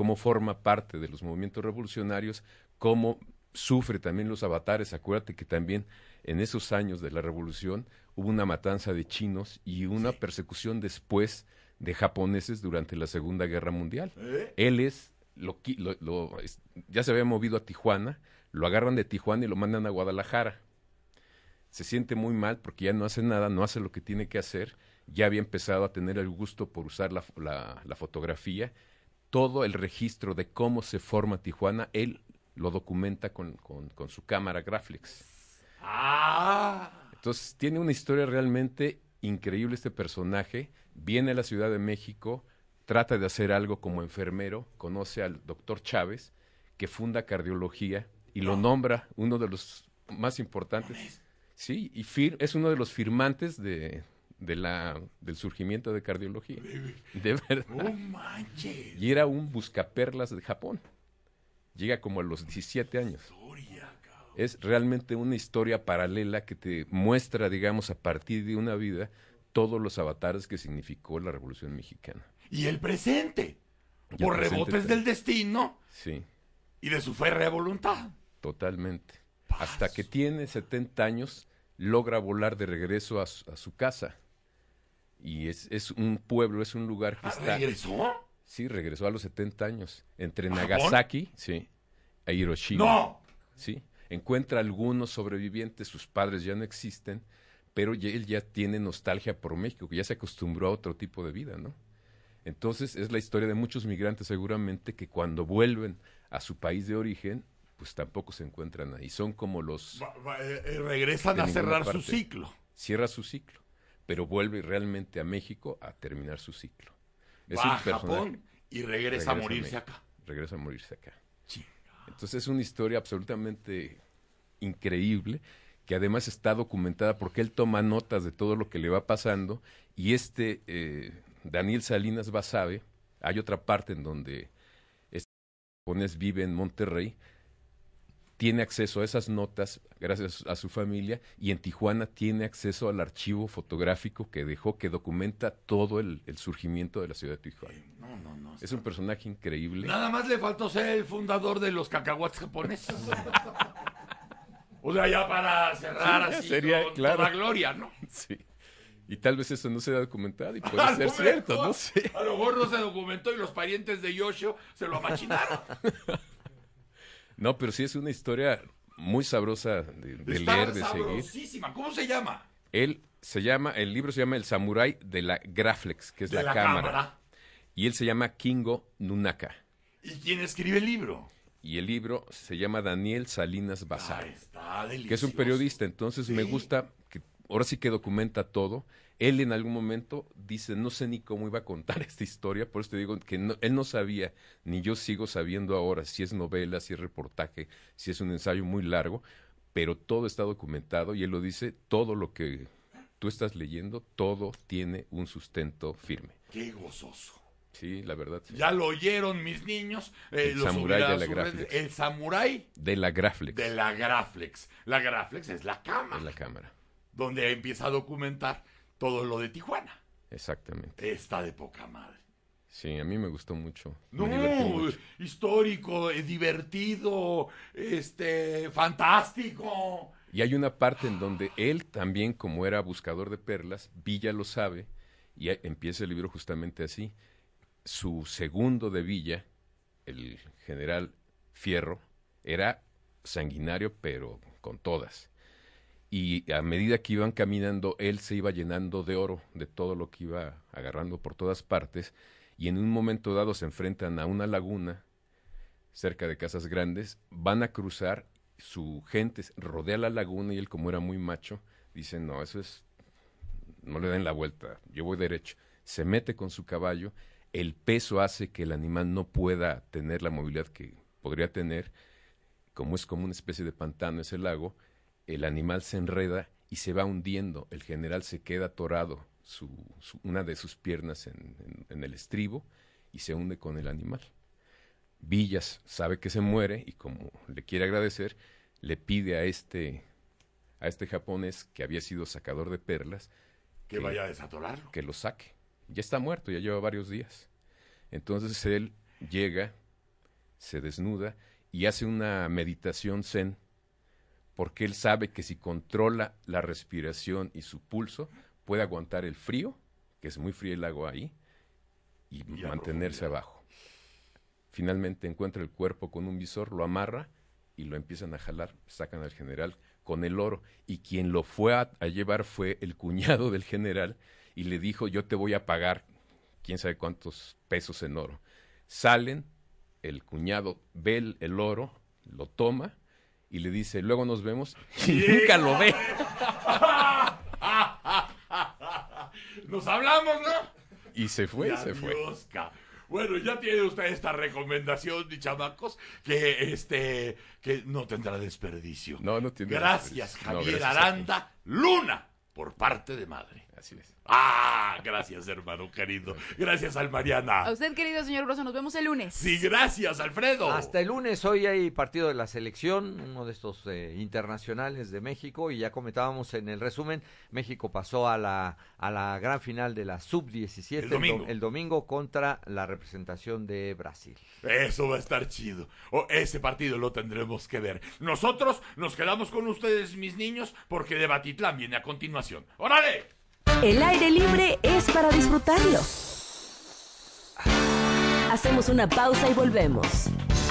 cómo forma parte de los movimientos revolucionarios, cómo sufre también los avatares. Acuérdate que también en esos años de la revolución hubo una matanza de chinos y una persecución después de japoneses durante la Segunda Guerra Mundial. ¿Eh? Él es, lo, lo- ya se había movido a Tijuana, lo agarran de Tijuana y lo mandan a Guadalajara. Se siente muy mal porque ya no hace nada, no hace lo que tiene que hacer, ya había empezado a tener el gusto por usar la, la- la fotografía. Todo el registro de cómo se forma Tijuana, él lo documenta con, con- con su cámara Graflex. Ah. Entonces, tiene una historia realmente increíble este personaje. Viene a la Ciudad de México, trata de hacer algo como enfermero, conoce al doctor Chávez, que funda cardiología y lo nombra uno de los más importantes. Sí, y fir- es uno de los firmantes de, de la, del surgimiento de cardiología. De verdad. Manches. Y era un buscaperlas de Japón. Llega como a los 17 años. Es realmente una historia paralela que te muestra, digamos, a partir de una vida, todos los avatares que significó la Revolución Mexicana. Y el presente. Y el Por presente rebotes del destino Sí, y de su férrea voluntad. totalmente. Hasta que tiene 70 años, logra volar de regreso a su, a su casa. Y es, es un pueblo, es un lugar que Ah, está... ¿regresó? Sí, regresó a los 70 años. Entre. Nagasaki, sí, a Hiroshima. ¡No! Sí, encuentra algunos sobrevivientes, sus padres ya no existen, pero ya- él ya tiene nostalgia por México, que ya se acostumbró a otro tipo de vida, ¿no? Entonces es la historia de muchos migrantes seguramente que cuando vuelven a su país de origen, pues tampoco se encuentran ahí. Son como los... Va- va- eh, eh, regresan a cerrar su ciclo. Cierra su ciclo, pero vuelve realmente a México a terminar su ciclo. Es Va un a Japón y regresa a morirse acá. Regresa a morirse acá. Entonces es una historia absolutamente increíble que además está documentada porque él toma notas de todo lo que le va pasando y este eh, Daniel Salinas Basabe, hay otra parte en donde japonés vive en Monterrey, tiene acceso a esas notas gracias a su familia y en Tijuana tiene acceso al archivo fotográfico que dejó que documenta todo el, el surgimiento de la ciudad de Tijuana. No, no, no. Es un personaje increíble. Nada más le faltó ser el fundador de los cacahuates japoneses. [laughs] o sea, ya para cerrar Sí, así sería, con claro. toda gloria, ¿no? Sí. Y tal vez eso no se ha documentado y puede ser cierto, mejor- no sé. A lo mejor no se documentó y los parientes de Yoshio se lo amachinaron. [laughs] No, pero sí es una historia muy sabrosa de, de Está leer, de seguir. sabrosísima. ¿Cómo se llama? Él se llama, el libro se llama El Samurái de la Graflex, que es De la, la cámara. cámara. Y él se llama Kingo Nunaka. ¿Y quién escribe el libro? Y el libro se llama Daniel Salinas Bazar. Está que es un periodista, entonces me gusta que ahora sí que documenta todo. Él en algún momento dice, no sé ni cómo iba a contar [laughs] esta historia, por eso te digo que no- él no sabía, ni yo sigo sabiendo ahora si es novela, si es reportaje, si es un ensayo muy largo, pero todo está documentado y él lo dice, todo lo que tú estás leyendo, todo tiene un sustento firme. Qué gozoso. Sí, la verdad. sí. Ya lo oyeron mis niños. eh, El samurái de la Graflex. El samurái De la Graflex. de la Graflex. La Graflex es la cámara. de la cámara. Donde empieza a documentar todo lo de Tijuana. Exactamente. Está de poca madre. Sí, a mí me gustó mucho. No, mucho. histórico, eh, divertido, este, fantástico. Y hay una parte en donde él también, como era buscador de perlas, Villa lo sabe, y empieza el libro justamente así. Su segundo de Villa, el general Fierro, era sanguinario, pero con todas. Y a medida que iban caminando, él se iba llenando de oro, de todo lo que iba agarrando por todas partes, y en un momento dado se enfrentan a una laguna cerca de casas grandes, van a cruzar, su gente rodea la laguna y él como era muy macho, dice, no, eso es, no le den la vuelta, yo voy derecho. Se mete con su caballo, el peso hace que el animal no pueda tener la movilidad que podría tener, como es como una especie de pantano ese lago, el animal se enreda y se va hundiendo, el general se queda atorado, su, su- una de sus piernas en- en- en el estribo y se hunde con el animal. Villas sabe que se muere y como le quiere agradecer, le pide a este, a este japonés que había sido sacador de perlas Que vaya a desatorarlo. que lo saque. Ya está muerto, ya lleva varios días. Entonces él llega, se desnuda y hace una meditación zen porque él sabe que si controla la respiración y su pulso, puede aguantar el frío, que es muy frío el agua ahí, y, mantenerse abajo. Finalmente encuentra el cuerpo con un visor, lo amarra y lo empiezan a jalar, sacan al general con el oro. Y quien lo fue a, a llevar fue el cuñado del general y le dijo, yo te voy a pagar quién sabe cuántos pesos en oro. Salen, el cuñado ve el, el oro, lo toma y le dice, luego nos vemos [laughs] y nunca lo ve. [laughs] Nos hablamos, ¿no? Y se fue, Y se fue. Bueno, ya tiene usted esta recomendación, mi chamacos, que este que no tendrá desperdicio. No, no tiene Gracias. No, Javier gracias. Aranda Luna, por parte de madre. Así es. Ah, gracias, hermano querido. Gracias al Mariana. A usted, querido señor Broso, nos vemos el lunes. Sí, gracias, Alfredo. Hasta el lunes, hoy hay partido de la selección, uno de estos eh, internacionales de México, y ya comentábamos en el resumen, México pasó a la, a la gran final de la sub-17 El domingo. do- el domingo contra la representación de Brasil. Eso va a estar chido. O ese partido lo tendremos que ver. Nosotros nos quedamos con ustedes, mis niños, porque de Batitlán viene a continuación. ¡Órale! El aire libre es para disfrutarlo. Hacemos una pausa y volvemos.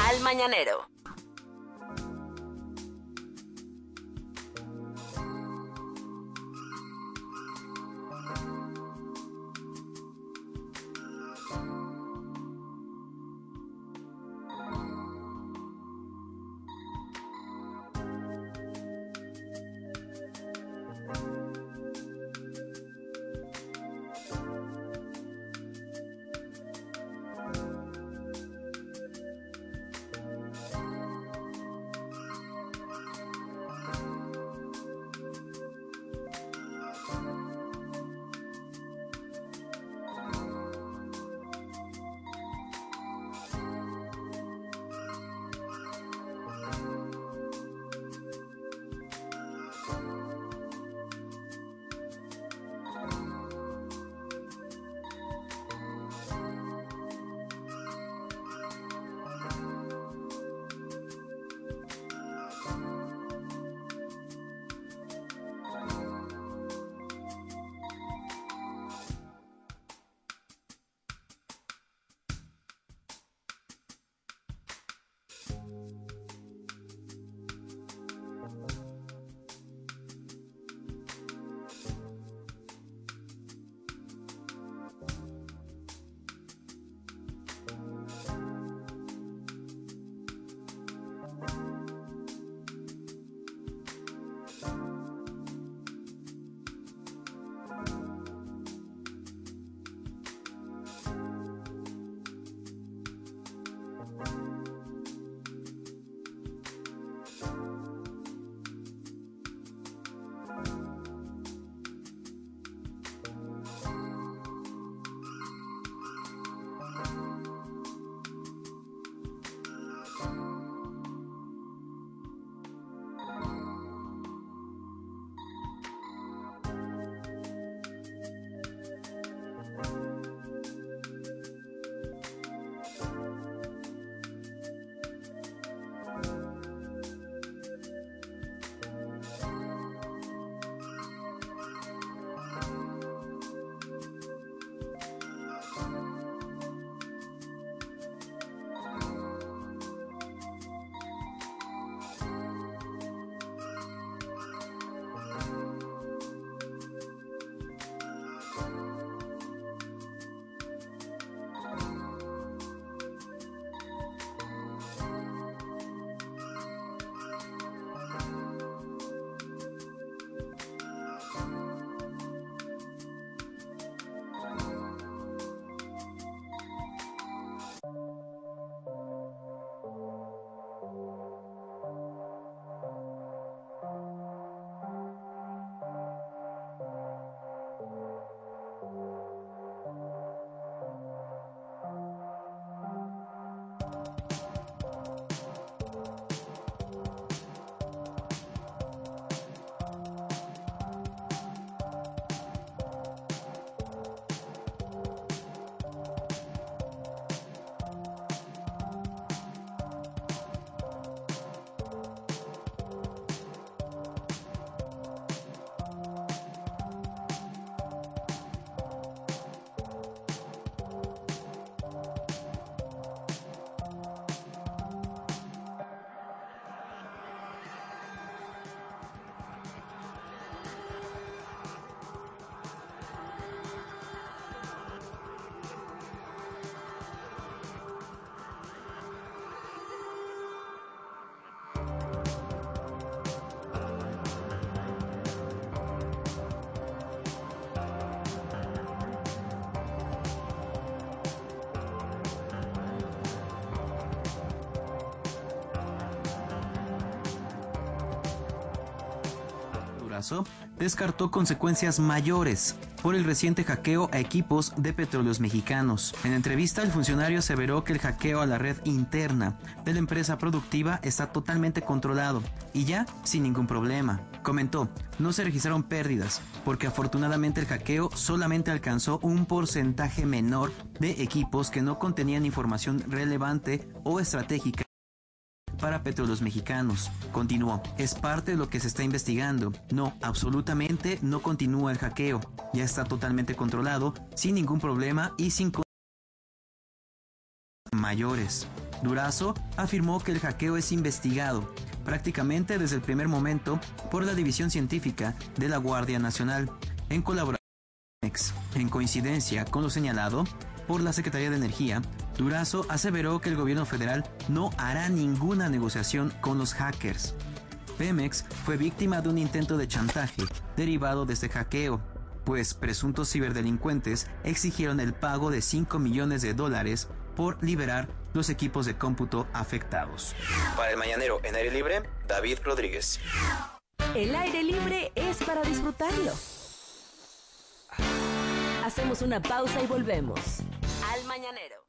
Al mañanero. Descartó consecuencias mayores por el reciente hackeo a equipos de petróleos mexicanos. En entrevista, el funcionario aseveró que el hackeo a la red interna de la empresa productiva está totalmente controlado y ya sin ningún problema. Comentó, no se registraron pérdidas porque afortunadamente el hackeo solamente alcanzó un porcentaje menor de equipos que no contenían información relevante o estratégica para petróleos mexicanos. Continuó, es parte de lo que se está investigando. No, absolutamente no continúa el hackeo. Ya está totalmente controlado, sin ningún problema y sin mayores. Durazo afirmó que el hackeo es investigado prácticamente desde el primer momento por la División Científica de la Guardia Nacional, en colaboración En coincidencia con lo señalado por la Secretaría de Energía, Durazo aseveró que el gobierno federal no hará ninguna negociación con los hackers. Pemex fue víctima de un intento de chantaje derivado de este hackeo, pues presuntos ciberdelincuentes exigieron el pago de 5 millones de dólares por liberar los equipos de cómputo afectados. Para el mañanero en aire libre, David Rodríguez. El aire libre es para disfrutarlo. Hacemos una pausa y volvemos. Al mañanero.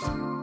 Bye.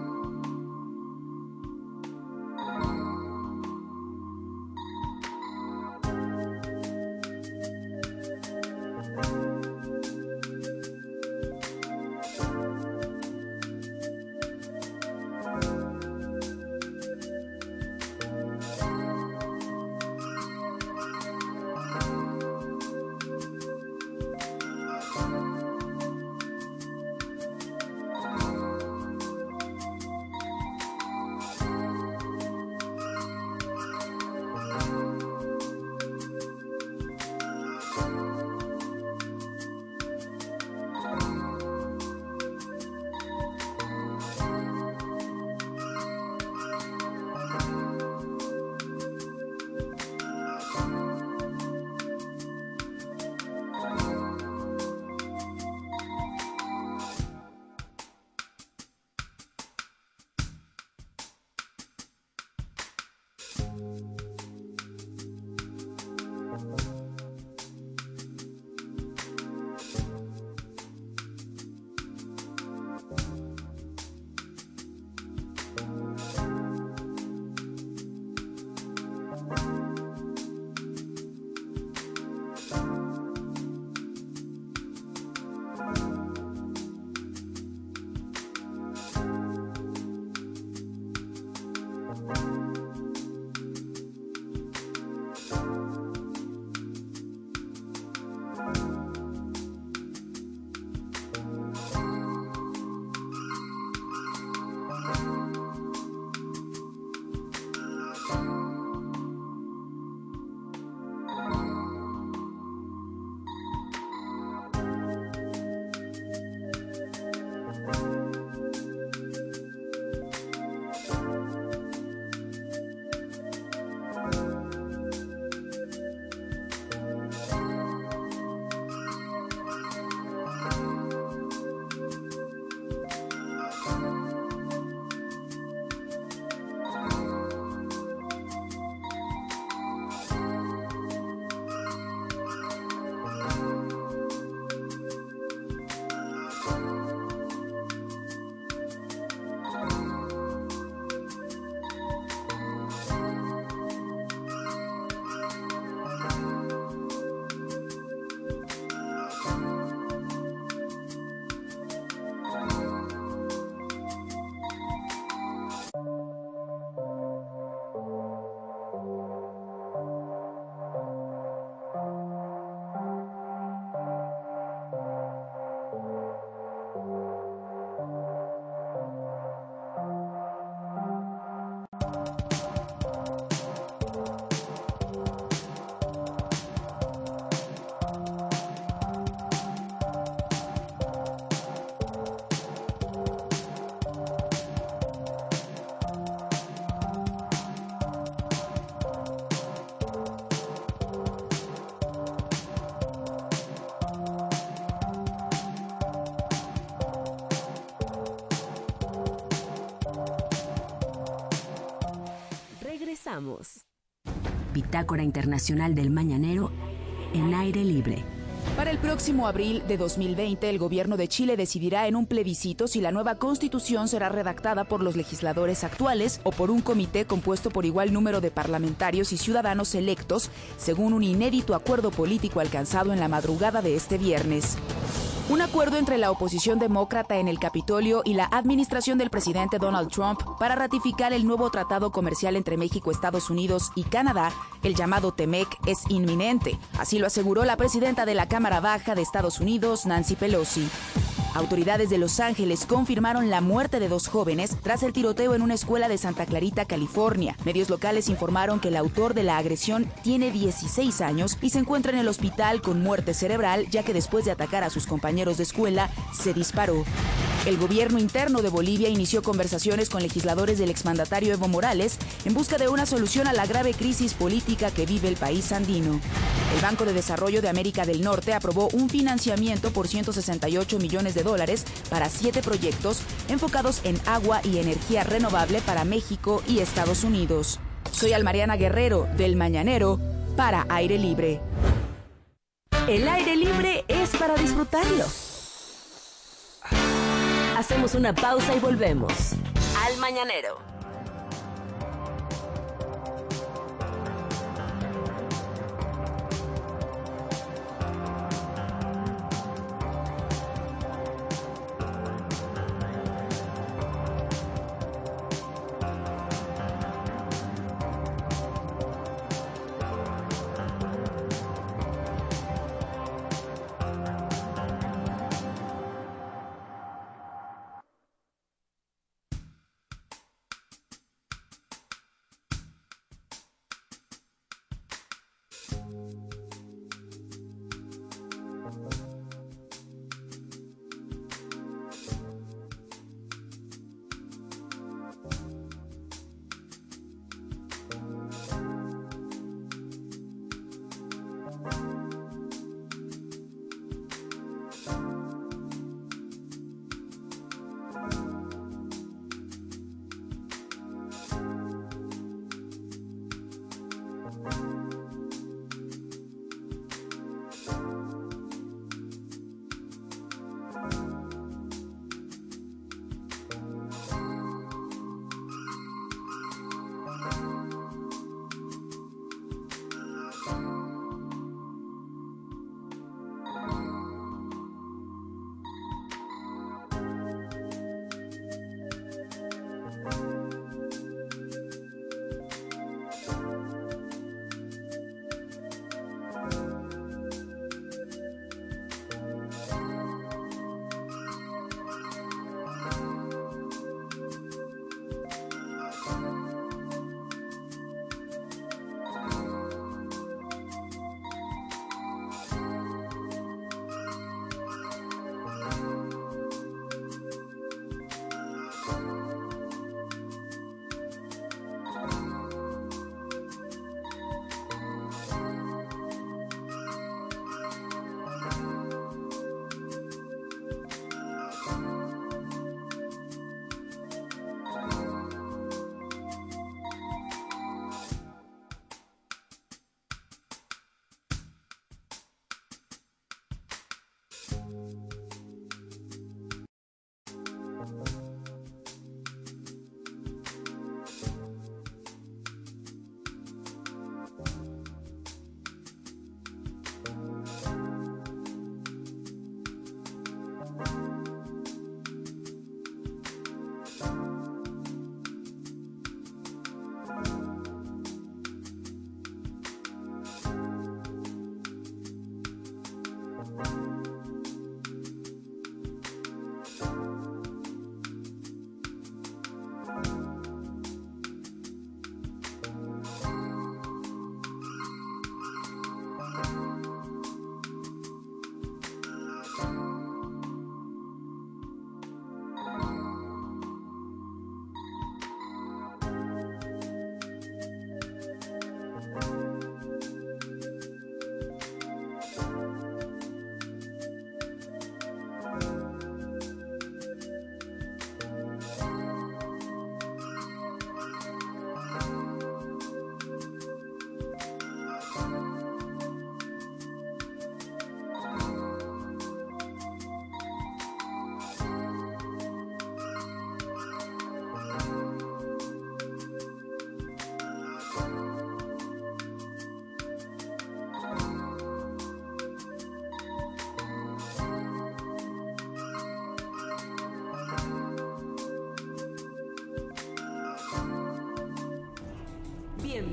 Regresamos. Bitácora Internacional del Mañanero en aire libre. Para el próximo abril de 2020, el gobierno de Chile decidirá en un plebiscito si la nueva constitución será redactada por los legisladores actuales o por un comité compuesto por igual número de parlamentarios y ciudadanos electos, según un inédito acuerdo político alcanzado en la madrugada de este viernes. Un acuerdo entre la oposición demócrata en el Capitolio y la administración del presidente Donald Trump para ratificar el nuevo tratado comercial entre México, Estados Unidos y Canadá, el llamado TEMEC, es inminente. Así lo aseguró la presidenta de la Cámara Baja de Estados Unidos, Nancy Pelosi. Autoridades de Los Ángeles confirmaron la muerte de dos jóvenes tras el tiroteo en una escuela de Santa Clarita, California. Medios locales informaron que el autor de la agresión tiene 16 años y se encuentra en el hospital con muerte cerebral ya que después de atacar a sus compañeros de escuela se disparó. El gobierno interno de Bolivia inició conversaciones con legisladores del exmandatario Evo Morales en busca de una solución a la grave crisis política que vive el país andino. El Banco de Desarrollo de América del Norte aprobó un financiamiento por 168 millones de dólares para siete proyectos enfocados en agua y energía renovable para México y Estados Unidos. Soy Almariana Guerrero, del Mañanero, para Aire Libre. El aire libre es para disfrutarlo. Hacemos una pausa y volvemos. Al Mañanero.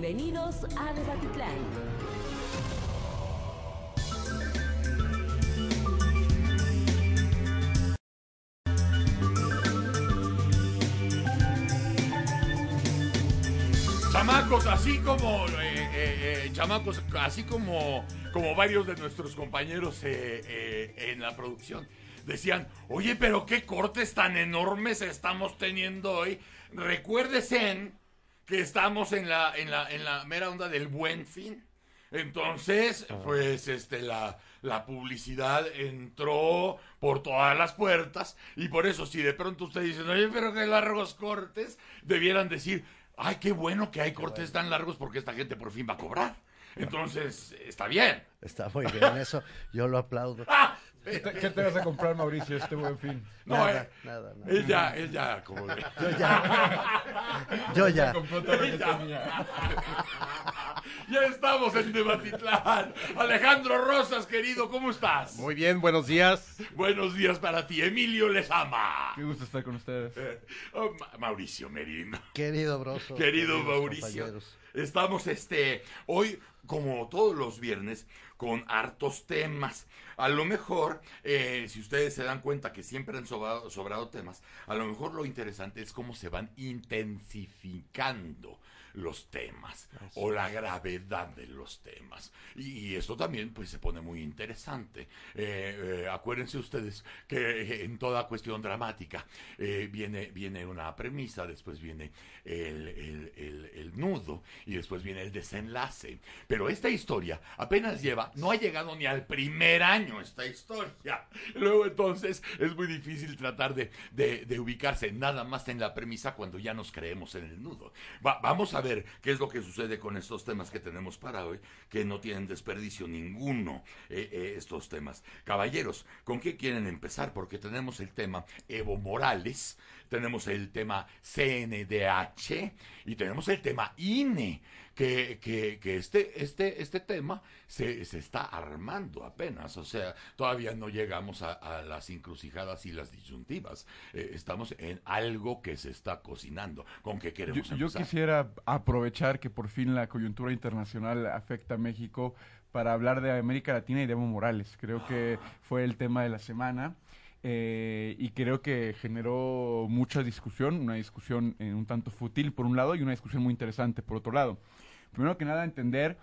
Bienvenidos a Debatitlán. Chamacos, así como eh, eh, eh, chamacos, así como, como varios de nuestros compañeros en la producción decían, oye, pero qué cortes tan enormes estamos teniendo hoy. Recuérdese que estamos en la, en la, en la mera onda del buen fin. Entonces, pues, este, la, la publicidad entró por todas las puertas y por eso si de pronto ustedes dicen, oye, pero qué largos cortes, debieran decir, ay, qué bueno que hay cortes tan largos porque esta gente por fin va a cobrar. Entonces, está bien. Está muy bien, eso yo lo aplaudo. [laughs] ¡Ah! ¿Qué te, qué te vas a comprar, Mauricio, este buen fin? No, Nada, eh, nada, nada. Él ya, él ya, como... Yo ya. Yo ya. [laughs] Ya. estamos en Debatitlán. Alejandro Rosas, querido, ¿cómo estás? Muy bien, buenos días. Buenos días para ti. Emilio les ama. Qué gusto estar con ustedes. Oh, Ma- Mauricio Merino. Querido Broso. Querido Mauricio. compañeros. Estamos este hoy, como todos los viernes, con hartos temas. A lo mejor, eh, si ustedes se dan cuenta que siempre han sobrado, sobrado temas, a lo mejor lo interesante es cómo se van intensificando los temas o la gravedad de los temas. Y, y esto también pues se pone muy interesante. Eh, eh, acuérdense ustedes que eh, en toda cuestión dramática eh, viene, viene una premisa, después viene el, el- el- el nudo y después viene el desenlace. Pero esta historia apenas lleva, no ha llegado ni al primer año esta historia. [laughs] Luego entonces es muy difícil tratar de, de- de ubicarse nada más en la premisa cuando ya nos creemos en el nudo. Va- vamos a ver qué es lo que sucede con estos temas que tenemos para hoy, que no tienen desperdicio ninguno eh, eh, estos temas. Caballeros, ¿con qué quieren empezar? Porque tenemos el tema Evo Morales, tenemos el tema CNDH y tenemos el tema INE, que, que, que este, este, este tema se, se está armando apenas, o sea, todavía no llegamos a, a las encrucijadas y las disyuntivas, Eh, estamos en algo que se está cocinando. ¿Con qué Yo, queremos yo empezar? quisiera aprovechar que por fin la coyuntura internacional afecta a México para hablar de América Latina y de Evo Morales. Creo que fue el tema de la semana eh, y creo que generó mucha discusión, una discusión eh, un tanto fútil por un lado y una discusión muy interesante por otro lado. Primero que nada, entender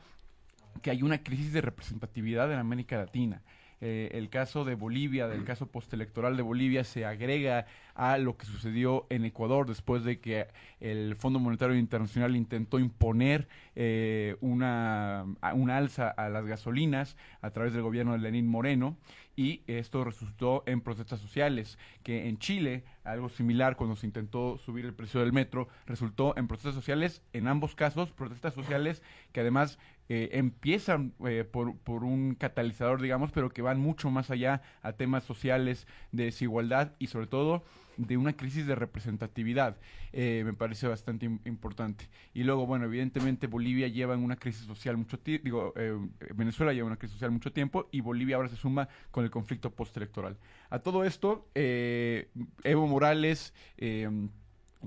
que hay una crisis de representatividad en América Latina. Eh, el caso de Bolivia, del caso postelectoral de Bolivia, se agrega a lo que sucedió en Ecuador después de que el Fondo Monetario Internacional intentó imponer eh, una, alza a las gasolinas a través del gobierno de Lenín Moreno y esto resultó en protestas sociales, que en Chile, algo similar cuando se intentó subir el precio del metro, resultó en protestas sociales, en ambos casos, protestas sociales que además eh, empiezan eh, por, por un catalizador, digamos, pero que van mucho más allá a temas sociales, de desigualdad y sobre todo de una crisis de representatividad. Eh, me parece bastante im- importante. Y luego, bueno, evidentemente Bolivia lleva en una crisis social mucho tiempo, digo, eh, Venezuela lleva una crisis social mucho tiempo y Bolivia ahora se suma con el conflicto postelectoral. A todo esto, eh, Evo Morales eh,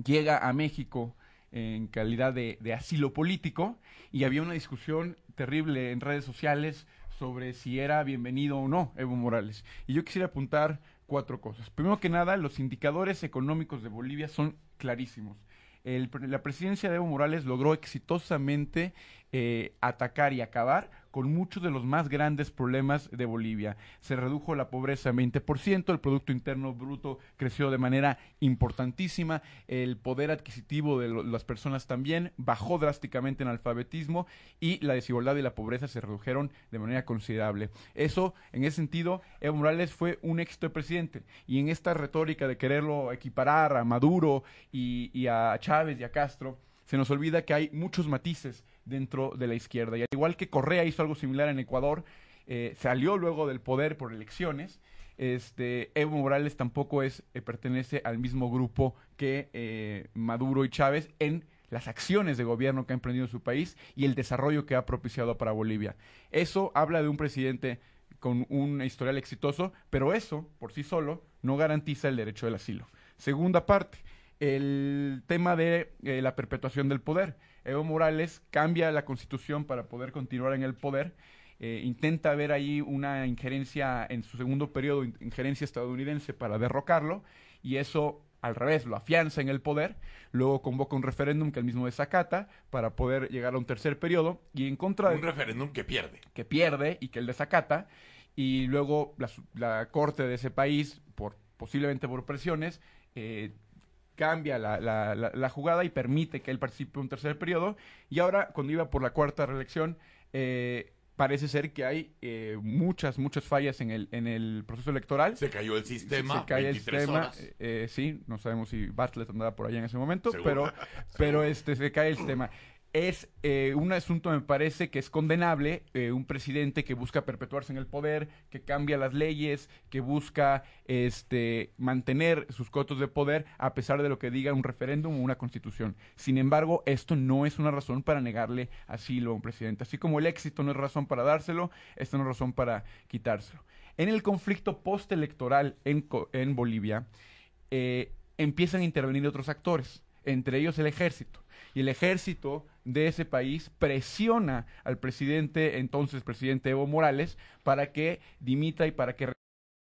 llega a México en calidad de asilo político y había una discusión terrible en redes sociales sobre si era bienvenido o no Evo Morales. Y yo quisiera apuntar cuatro cosas. Primero que nada, los indicadores económicos de Bolivia son clarísimos. El la presidencia de Evo Morales logró exitosamente eh, atacar y acabar con muchos de los más grandes problemas de Bolivia. Se redujo la pobreza en 20%, el Producto Interno Bruto creció de manera importantísima, el poder adquisitivo de las personas también bajó drásticamente en alfabetismo y la desigualdad y la pobreza se redujeron de manera considerable. Eso, en ese sentido, Evo Morales fue un éxito de presidente y en esta retórica de quererlo equiparar a Maduro y a Chávez y a Castro, se nos olvida que hay muchos matices dentro de la izquierda. Y al igual que Correa hizo algo similar en Ecuador, eh, salió luego del poder por elecciones. Este, Evo Morales tampoco es, eh, pertenece al mismo grupo que eh, Maduro y Chávez en las acciones de gobierno que ha emprendido su país y el desarrollo que ha propiciado para Bolivia. Eso habla de un presidente con un historial exitoso, pero eso, por sí solo, no garantiza el derecho del asilo. Segunda parte, el tema de eh, la perpetuación del poder. Evo Morales cambia la constitución para poder continuar en el poder. eh, intenta ver ahí una injerencia en su segundo periodo, in- injerencia estadounidense para derrocarlo, y eso al revés, lo afianza en el poder, luego convoca un referéndum que él mismo desacata para poder llegar a un tercer periodo, y en contra de Un referéndum que pierde. que pierde y que él desacata, y luego la, la corte de ese país, por posiblemente por presiones, eh, cambia la, la- la- la jugada y permite que él participe un tercer periodo. Y ahora, cuando iba por la cuarta reelección, eh, parece ser que hay eh, muchas, muchas fallas en el, en el proceso electoral. Se cayó el sistema, Se, cae el 23 sistema. eh, eh, sí, no sabemos si Bartlett andaba por allá en ese momento, Seguro. pero, [laughs] pero este, se cae el sistema. Es eh, un asunto, me parece, que es condenable, eh, un presidente que busca perpetuarse en el poder, que cambia las leyes, que busca este, mantener sus cotos de poder a pesar de lo que diga un referéndum o una constitución. Sin embargo, esto no es una razón para negarle asilo a un presidente. Así como el éxito no es razón para dárselo, esto no es razón para quitárselo. En el conflicto postelectoral en, en Bolivia, eh, empiezan a intervenir otros actores, entre ellos el ejército. Y el ejército de ese país presiona al presidente, entonces presidente Evo Morales, para que dimita y para que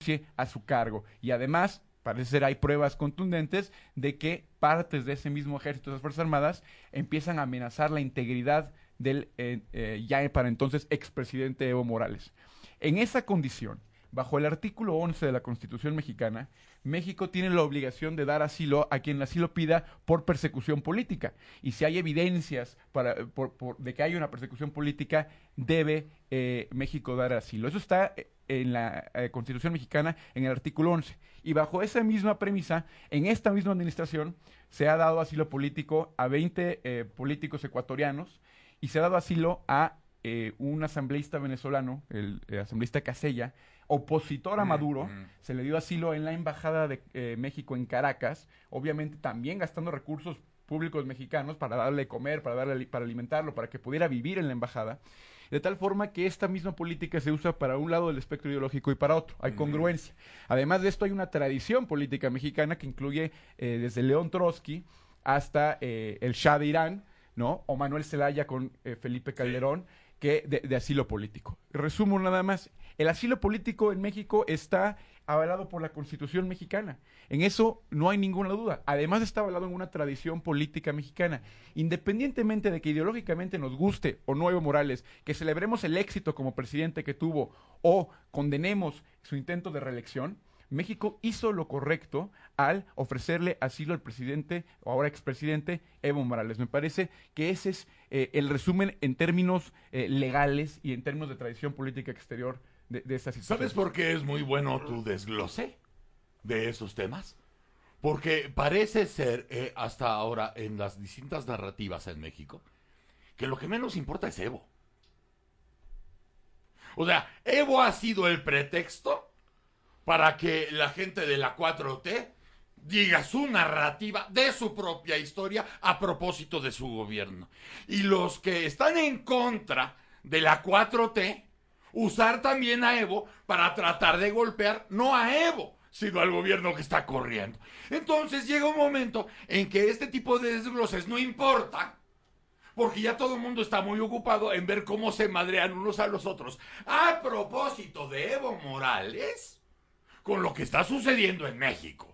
renuncie a su cargo. Y además, parece ser hay pruebas contundentes de que partes de ese mismo ejército de las Fuerzas Armadas empiezan a amenazar la integridad del eh, eh, ya para entonces expresidente Evo Morales. En esa condición, bajo el artículo 11 de la Constitución mexicana, México tiene la obligación de dar asilo a quien asilo pida por persecución política. Y si hay evidencias para, por- de que hay una persecución política, debe eh, México dar asilo. Eso está eh, en la eh, Constitución mexicana en el artículo 11. Y bajo esa misma premisa, en esta misma administración, se ha dado asilo político a 20 eh, políticos ecuatorianos y se ha dado asilo a eh, un asambleísta venezolano, el, eh, asambleísta Casella, opositor a Maduro, se le dio asilo en la Embajada de eh, México en Caracas, obviamente también gastando recursos públicos mexicanos para darle de comer, para darle para alimentarlo, para que pudiera vivir en la embajada, de tal forma que esta misma política se usa para un lado del espectro ideológico y para otro, hay congruencia. Además de esto hay una tradición política mexicana que incluye eh, desde León Trotsky hasta eh, el Shah de Irán, ¿no? O Manuel Zelaya con eh, Felipe Calderón, que de, asilo político. Resumo nada más. El asilo político en México está avalado por la Constitución mexicana. En eso no hay ninguna duda. Además está avalado en una tradición política mexicana. Independientemente de que ideológicamente nos guste o no Evo Morales, que celebremos el éxito como presidente que tuvo o condenemos su intento de reelección, México hizo lo correcto al ofrecerle asilo al presidente o ahora expresidente Evo Morales. Me parece que ese es eh, el resumen en términos eh, legales y en términos de tradición política exterior de, de esta situación. ¿Sabes por qué es muy bueno tu desglose de esos temas? Porque parece ser, eh, hasta ahora, en las distintas narrativas en México, que lo que menos importa es Evo. O sea, Evo ha sido el pretexto para que la gente de la 4T diga su narrativa de su propia historia a propósito de su gobierno. Y los que están en contra de la 4T, usar también a Evo para tratar de golpear no a Evo, sino al gobierno que está corriendo. Entonces llega un momento en que este tipo de desgloses no importa, porque ya todo el mundo está muy ocupado en ver cómo se madrean unos a los otros. A propósito de Evo Morales, con lo que está sucediendo en México.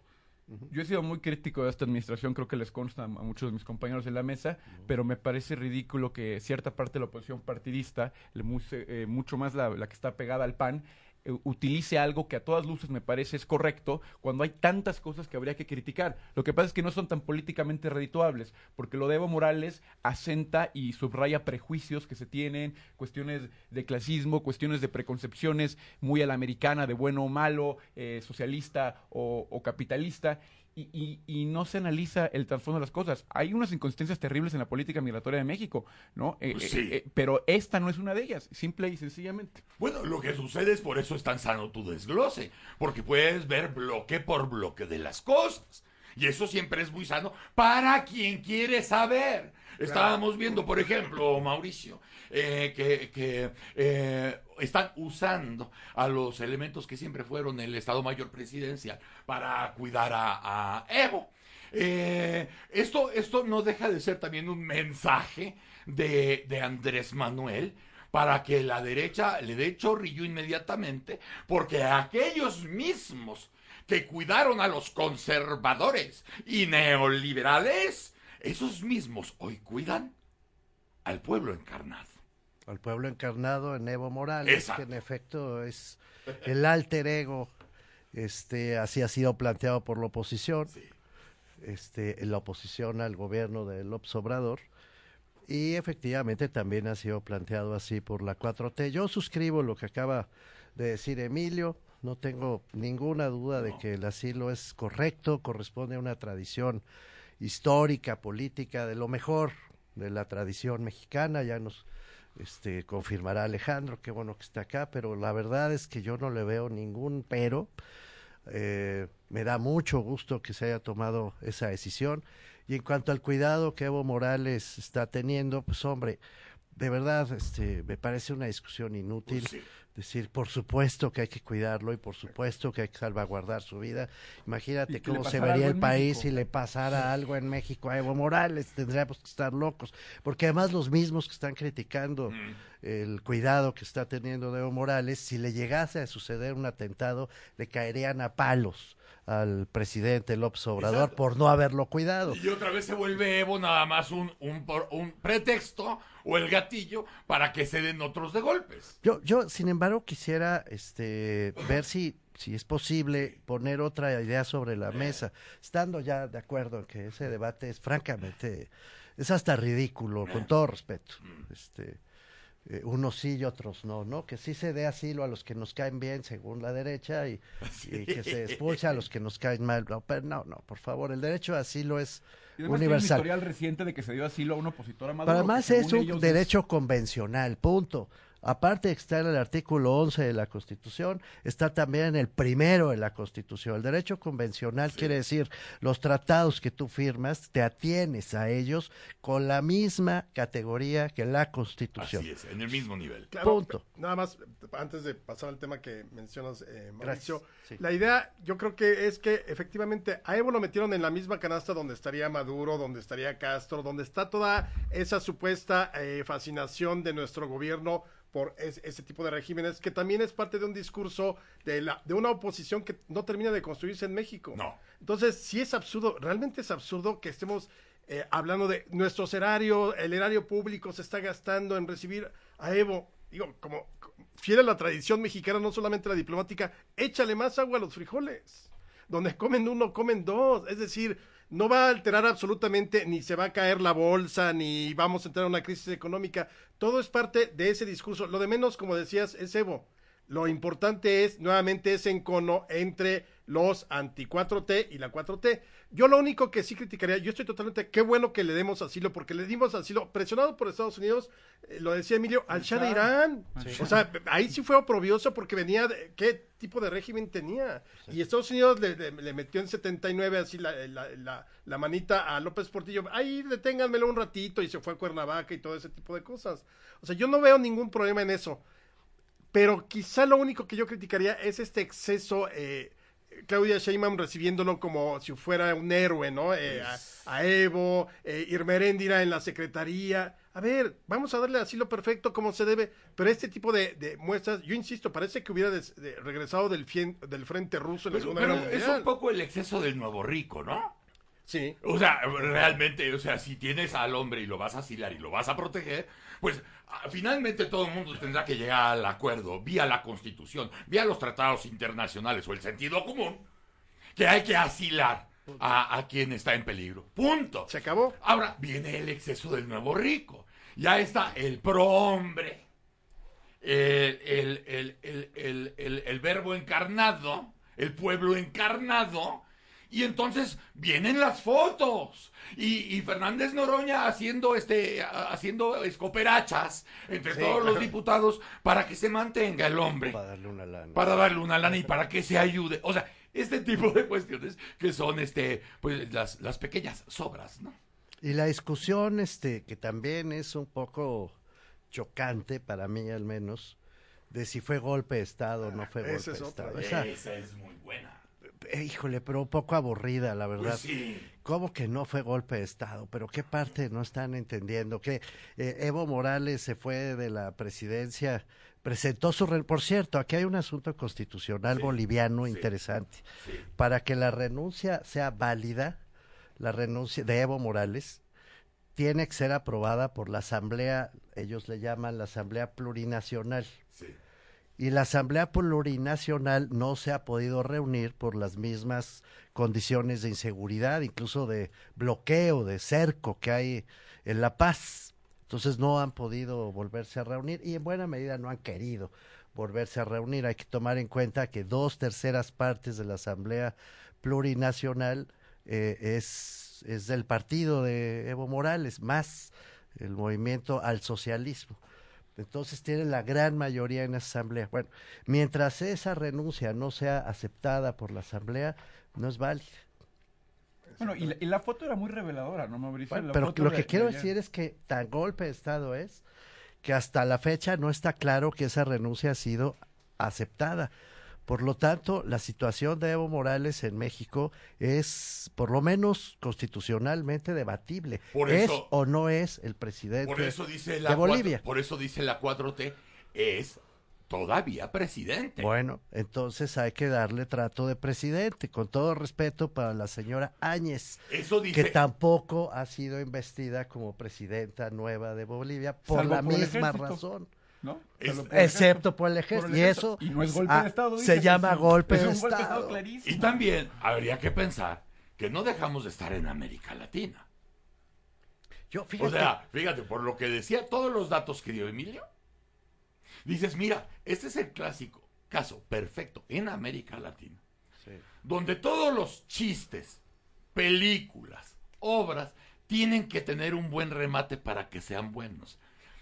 Yo he sido muy crítico de esta administración, creo que les consta a muchos de mis compañeros de la mesa, pero me parece ridículo que cierta parte de la oposición partidista, mu- eh, mucho más la, la que está pegada al PAN, eh, utilice algo que a todas luces me parece es correcto cuando hay tantas cosas que habría que criticar. Lo que pasa es que no son tan políticamente redituables, porque lo de Evo Morales asenta y subraya prejuicios que se tienen, cuestiones de clasismo, cuestiones de preconcepciones muy a la americana, de bueno o malo, eh, socialista o, o capitalista. Y, y- y no se analiza el trasfondo de las cosas. Hay unas inconsistencias terribles en la política migratoria de México, ¿no? Eh, Pues sí. eh, eh, pero esta no es una de ellas, simple y sencillamente. Bueno, lo que sucede es por eso es tan sano tu desglose, porque puedes ver bloque por bloque de las cosas. Y eso siempre es muy sano para quien quiere saber. Estábamos viendo, por ejemplo, Mauricio, eh, que, que, eh, están usando a los elementos que siempre fueron el Estado Mayor Presidencial para cuidar a, Evo. Eh, esto, esto no deja de ser también un mensaje de, de Andrés Manuel para que la derecha le dé chorrillo inmediatamente, porque aquellos mismos que cuidaron a los conservadores y neoliberales, esos mismos hoy cuidan al pueblo encarnado. Al pueblo encarnado en Evo Morales, Exacto. que en efecto es el alter ego, este, así ha sido planteado por la oposición, este, la oposición al gobierno de López Obrador, y efectivamente también ha sido planteado así por la 4T. Yo suscribo lo que acaba de decir Emilio, no tengo ninguna duda de que el asilo es correcto, corresponde a una tradición histórica, política, de lo mejor de la tradición mexicana, ya nos este, confirmará Alejandro, qué bueno que está acá, pero la verdad es que yo no le veo ningún pero. Eh, me da mucho gusto que se haya tomado esa decisión. Y en cuanto al cuidado que Evo Morales está teniendo, pues hombre, de verdad, este, me parece una discusión inútil. Pues sí. Decir, por supuesto que hay que cuidarlo y por supuesto que hay que salvaguardar su vida. Imagínate cómo se vería el país si le pasara algo en México a Evo Morales. Tendríamos que estar locos. Porque además los mismos que están criticando el cuidado que está teniendo de Evo Morales, si le llegase a suceder un atentado, le caerían a palos al presidente López Obrador Exacto. por no haberlo cuidado. Y otra vez se vuelve Evo nada más un, un, un pretexto o el gatillo para que se den otros de golpes. Yo, yo, sin embargo, quisiera este, ver si, si es posible poner otra idea sobre la mesa, estando ya de acuerdo en que ese debate es francamente, es hasta ridículo, con todo respeto. Este, eh, unos sí y otros no, ¿no? Que sí se dé asilo a los que nos caen bien según la derecha y, [laughs] y que se expulse a los que nos caen mal. No, pero no, no, por favor, el derecho a asilo es Y además tiene un universal. historial reciente de que se dio asilo a un opositor a Maduro. Pero además es un derecho convencional, punto. Aparte de que está en el artículo 11 de la Constitución, está también en el primero de la Constitución. El derecho convencional quiere decir los tratados que tú firmas, te atienes a ellos con la misma categoría que la Constitución. Así es, en el mismo nivel. Claro, Punto. Nada más, antes de pasar al tema que mencionas, eh, Mauricio. Sí. la idea yo creo que es que efectivamente a Evo lo metieron en la misma canasta donde estaría Maduro, donde estaría Castro, donde está toda esa supuesta eh, fascinación de nuestro gobierno por es- ese tipo de regímenes, que también es parte de un discurso de, la, de una oposición que no termina de construirse en México. No. Entonces, sí es absurdo, realmente es absurdo que estemos eh, hablando de nuestro erario, el erario público se está gastando en recibir a Evo, digo, como fiel a la tradición mexicana, no solamente la diplomática, échale más agua a los frijoles. Donde comen uno, comen dos. Es decir, no va a alterar absolutamente, ni se va a caer la bolsa, ni vamos a entrar en una crisis económica. Todo es parte de ese discurso. Lo de menos, como decías, es Evo. Lo importante es, nuevamente, ese encono entre los anti-4T y la 4T. Yo lo único que sí criticaría, yo estoy totalmente, qué bueno que le demos asilo, porque le dimos asilo, presionado por Estados Unidos, eh, lo decía Emilio, al Shah de Irán. Sí. O sea, ahí sí fue oprobioso porque venía, de, ¿qué tipo de régimen tenía? Y Estados Unidos le, le- le metió en 79 así la, la, la- la manita a López Portillo, ahí deténganmelo un ratito y se fue a Cuernavaca y todo ese tipo de cosas. O sea, yo no veo ningún problema en eso. Pero quizá lo único que yo criticaría es este exceso, eh, Claudia Sheinbaum recibiéndolo como si fuera un héroe, ¿no? Eh, a, a Evo, eh, Irmeréndira en la secretaría. A ver, vamos a darle asilo perfecto como se debe, pero este tipo de, de muestras, yo insisto, parece que hubiera des- de- regresado del, fien- del frente ruso en la Pero, Segunda pero Guerra es Mundial. un poco el exceso del nuevo rico, ¿no? Sí. O sea, realmente, o sea, si tienes al hombre y lo vas a asilar y lo vas a proteger, pues ah, finalmente todo el mundo tendrá que llegar al acuerdo vía la Constitución, vía los tratados internacionales o el sentido común, que hay que asilar a, a quien está en peligro. Punto. Se acabó. Ahora viene el exceso del nuevo rico. Ya está el prohombre, el, el, el- el verbo encarnado, el pueblo encarnado, y entonces vienen las fotos. Y, y Fernández Noroña haciendo este haciendo escoperachas entre Sí, todos los diputados para que se mantenga el hombre. Para darle una lana. Para darle una lana y para que se ayude. O sea, este tipo de cuestiones que son este, pues las, las pequeñas sobras, ¿no? Y la discusión, este, que también es un poco chocante, para mí al menos, de si fue golpe de Estado o no fue esa golpe es de otra. Estado. Esa- Esa es muy buena. Eh, híjole, pero un poco aburrida, la verdad. Pues sí. ¿Cómo que no fue golpe de Estado? ¿Pero qué parte no están entendiendo? Que eh, Evo Morales se fue de la presidencia, presentó su... Por cierto, aquí hay un asunto constitucional boliviano interesante. Para que la renuncia sea válida, la renuncia de Evo Morales tiene que ser aprobada por la Asamblea, ellos le llaman la Asamblea Plurinacional. Y la Asamblea Plurinacional no se ha podido reunir por las mismas condiciones de inseguridad, incluso de bloqueo, de cerco que hay en La Paz. Entonces no han podido volverse a reunir y en buena medida no han querido volverse a reunir. Hay que tomar en cuenta que dos terceras partes de la Asamblea Plurinacional eh, es, es del partido de Evo Morales, más el movimiento al socialismo. Entonces tiene la gran mayoría en la asamblea. Bueno, mientras esa renuncia no sea aceptada por la asamblea, no es válida. Bueno, y la, y la foto era muy reveladora, ¿no, Mauricio? Bueno, La pero foto lo de- que quiero de decir es que tan golpe de Estado es que hasta la fecha no está claro que esa renuncia ha sido aceptada. Por lo tanto, la situación de Evo Morales en México es, por lo menos constitucionalmente, debatible. Por ¿Es eso- o no es el presidente Por eso dice la de 4 Bolivia? por eso dice la 4T es todavía presidente. Bueno, entonces hay que darle trato de presidente, con todo respeto para la señora Áñez, Eso dice- que tampoco ha sido investida como presidenta nueva de Bolivia por Salvo la por misma razón. ¿No? Es- Salvo por Excepto por el Por ejército. y eso Y no es golpe ah, de Estado, se llama es un- golpe es de un golpe de Estado. Estado clarísimo. Y también habría que pensar que no dejamos de estar en América Latina. Yo, O fíjate, sea, fíjate, por lo que decía, todos los datos que dio Emilio, dices, mira, este es el clásico caso perfecto en América Latina, donde todos los chistes, películas, obras, tienen que tener un buen remate para que sean buenos.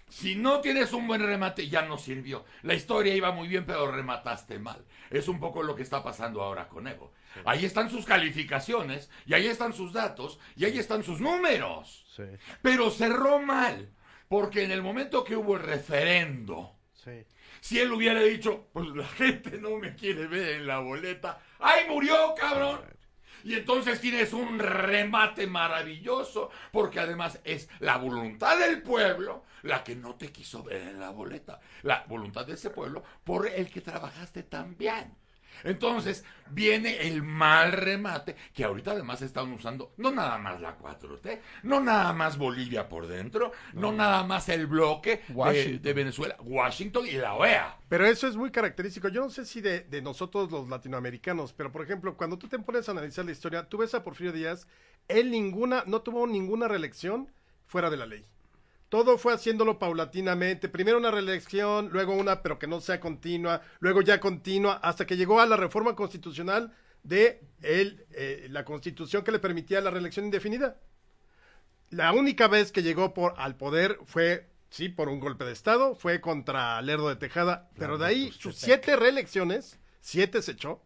Si no tienes un buen remate, ya no sirvió. La historia iba muy bien, pero remataste mal. Es un poco lo que está pasando ahora con Evo. Ahí están sus calificaciones, y ahí están sus datos, y ahí están sus números. Sí, Pero cerró mal, porque en el momento que hubo el referendo, sí. si él hubiera dicho, pues la gente no me quiere ver en la boleta, ¡ay, murió, cabrón! Y entonces tienes un remate maravilloso, porque además es la voluntad del pueblo la que no te quiso ver en la boleta. La voluntad de ese pueblo por el que trabajaste tan bien. Entonces viene el mal remate, que ahorita además están usando no nada más la 4T, no nada más Bolivia por dentro, no, nada más el bloque de, Venezuela, Washington y la OEA. Pero eso es muy característico. Yo no sé si de, de nosotros los latinoamericanos, pero por ejemplo, cuando tú te pones a analizar la historia, tú ves a Porfirio Díaz, él ninguna, no tuvo ninguna reelección fuera de la ley. Todo fue haciéndolo paulatinamente. Primero una reelección, luego una, pero que no sea continua, luego ya continua, hasta que llegó a la reforma constitucional de el, eh, la constitución que le permitía la reelección indefinida. La única vez que llegó por, al poder fue, sí, por un golpe de Estado, fue contra Lerdo de Tejada, pero de ahí sus siete reelecciones, siete se echó,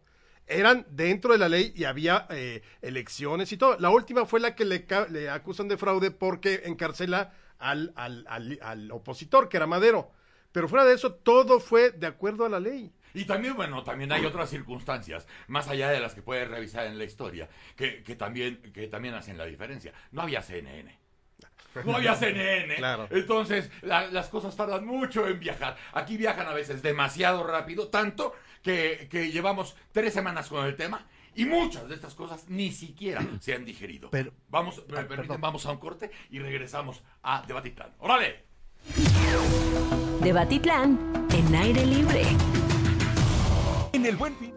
eran dentro de la ley y había eh, elecciones y todo. La última fue la que le, le acusan de fraude porque encarcela al, al, al, al opositor, que era Madero. Pero fuera de eso, todo fue de acuerdo a la ley. Y también, bueno, también hay otras circunstancias, más allá de las que puedes revisar en la historia, que, que también, que también hacen la diferencia. No había CNN. No había CNN. [laughs] Claro. Entonces, la- las cosas tardan mucho en viajar. Aquí viajan a veces demasiado rápido, tanto que, que llevamos tres semanas con el tema y muchas de estas cosas ni siquiera se han digerido. Pero- vamos, me Ah, permiten, perdón. vamos a un corte y regresamos a Debatitlán. ¡Órale! Debatitlán en aire libre. En el buen fin.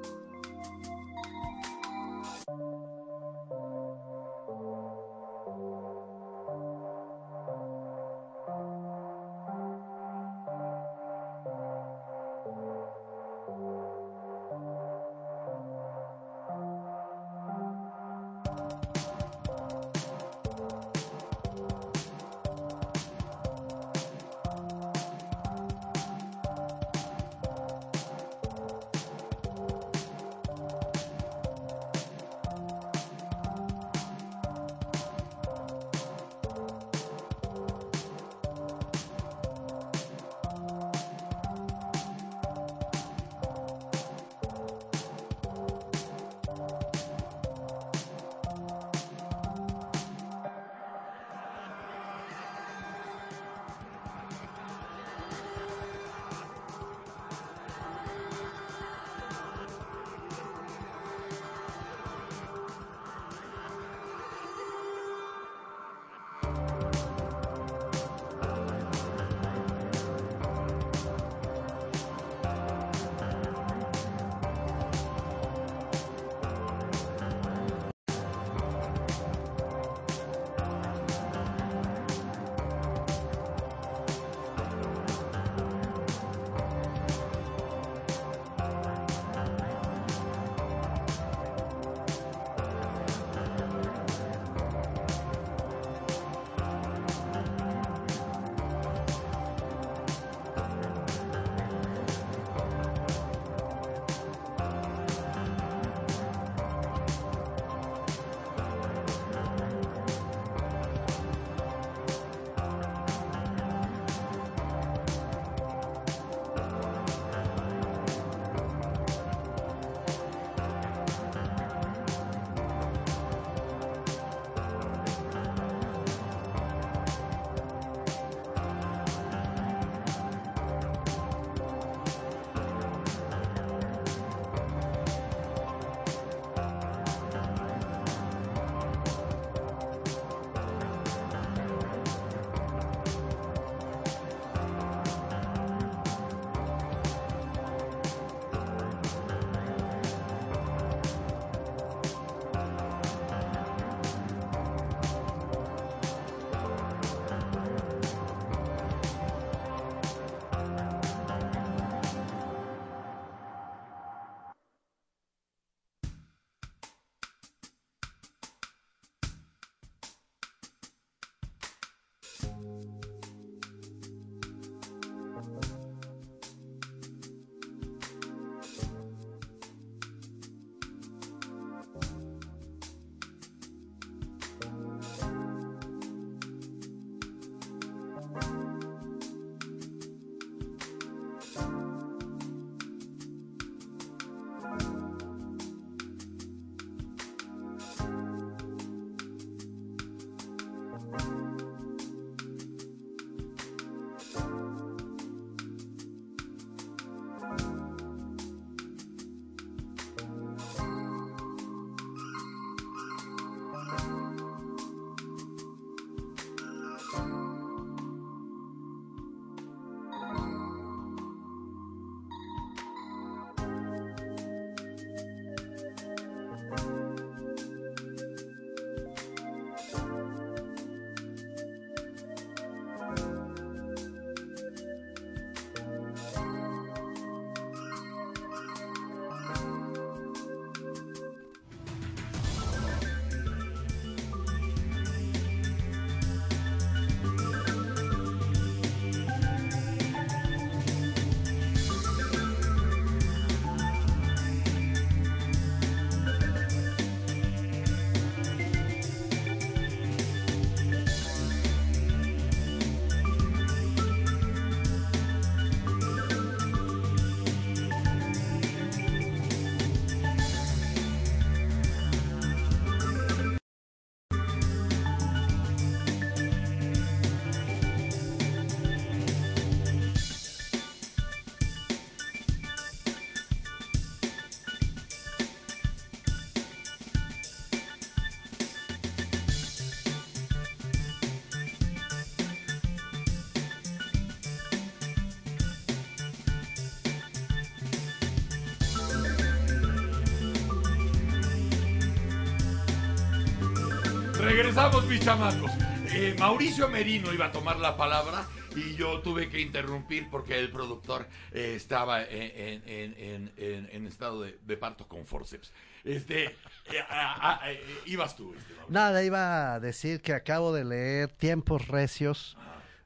Regresamos, mis chamacos. Eh, Mauricio Merino iba a tomar la palabra y yo tuve que interrumpir porque el productor eh, estaba en, en- en- en- en estado de, de parto con forceps. Este, eh, ibas tú. este. Nada, iba a decir que acabo de leer Tiempos Recios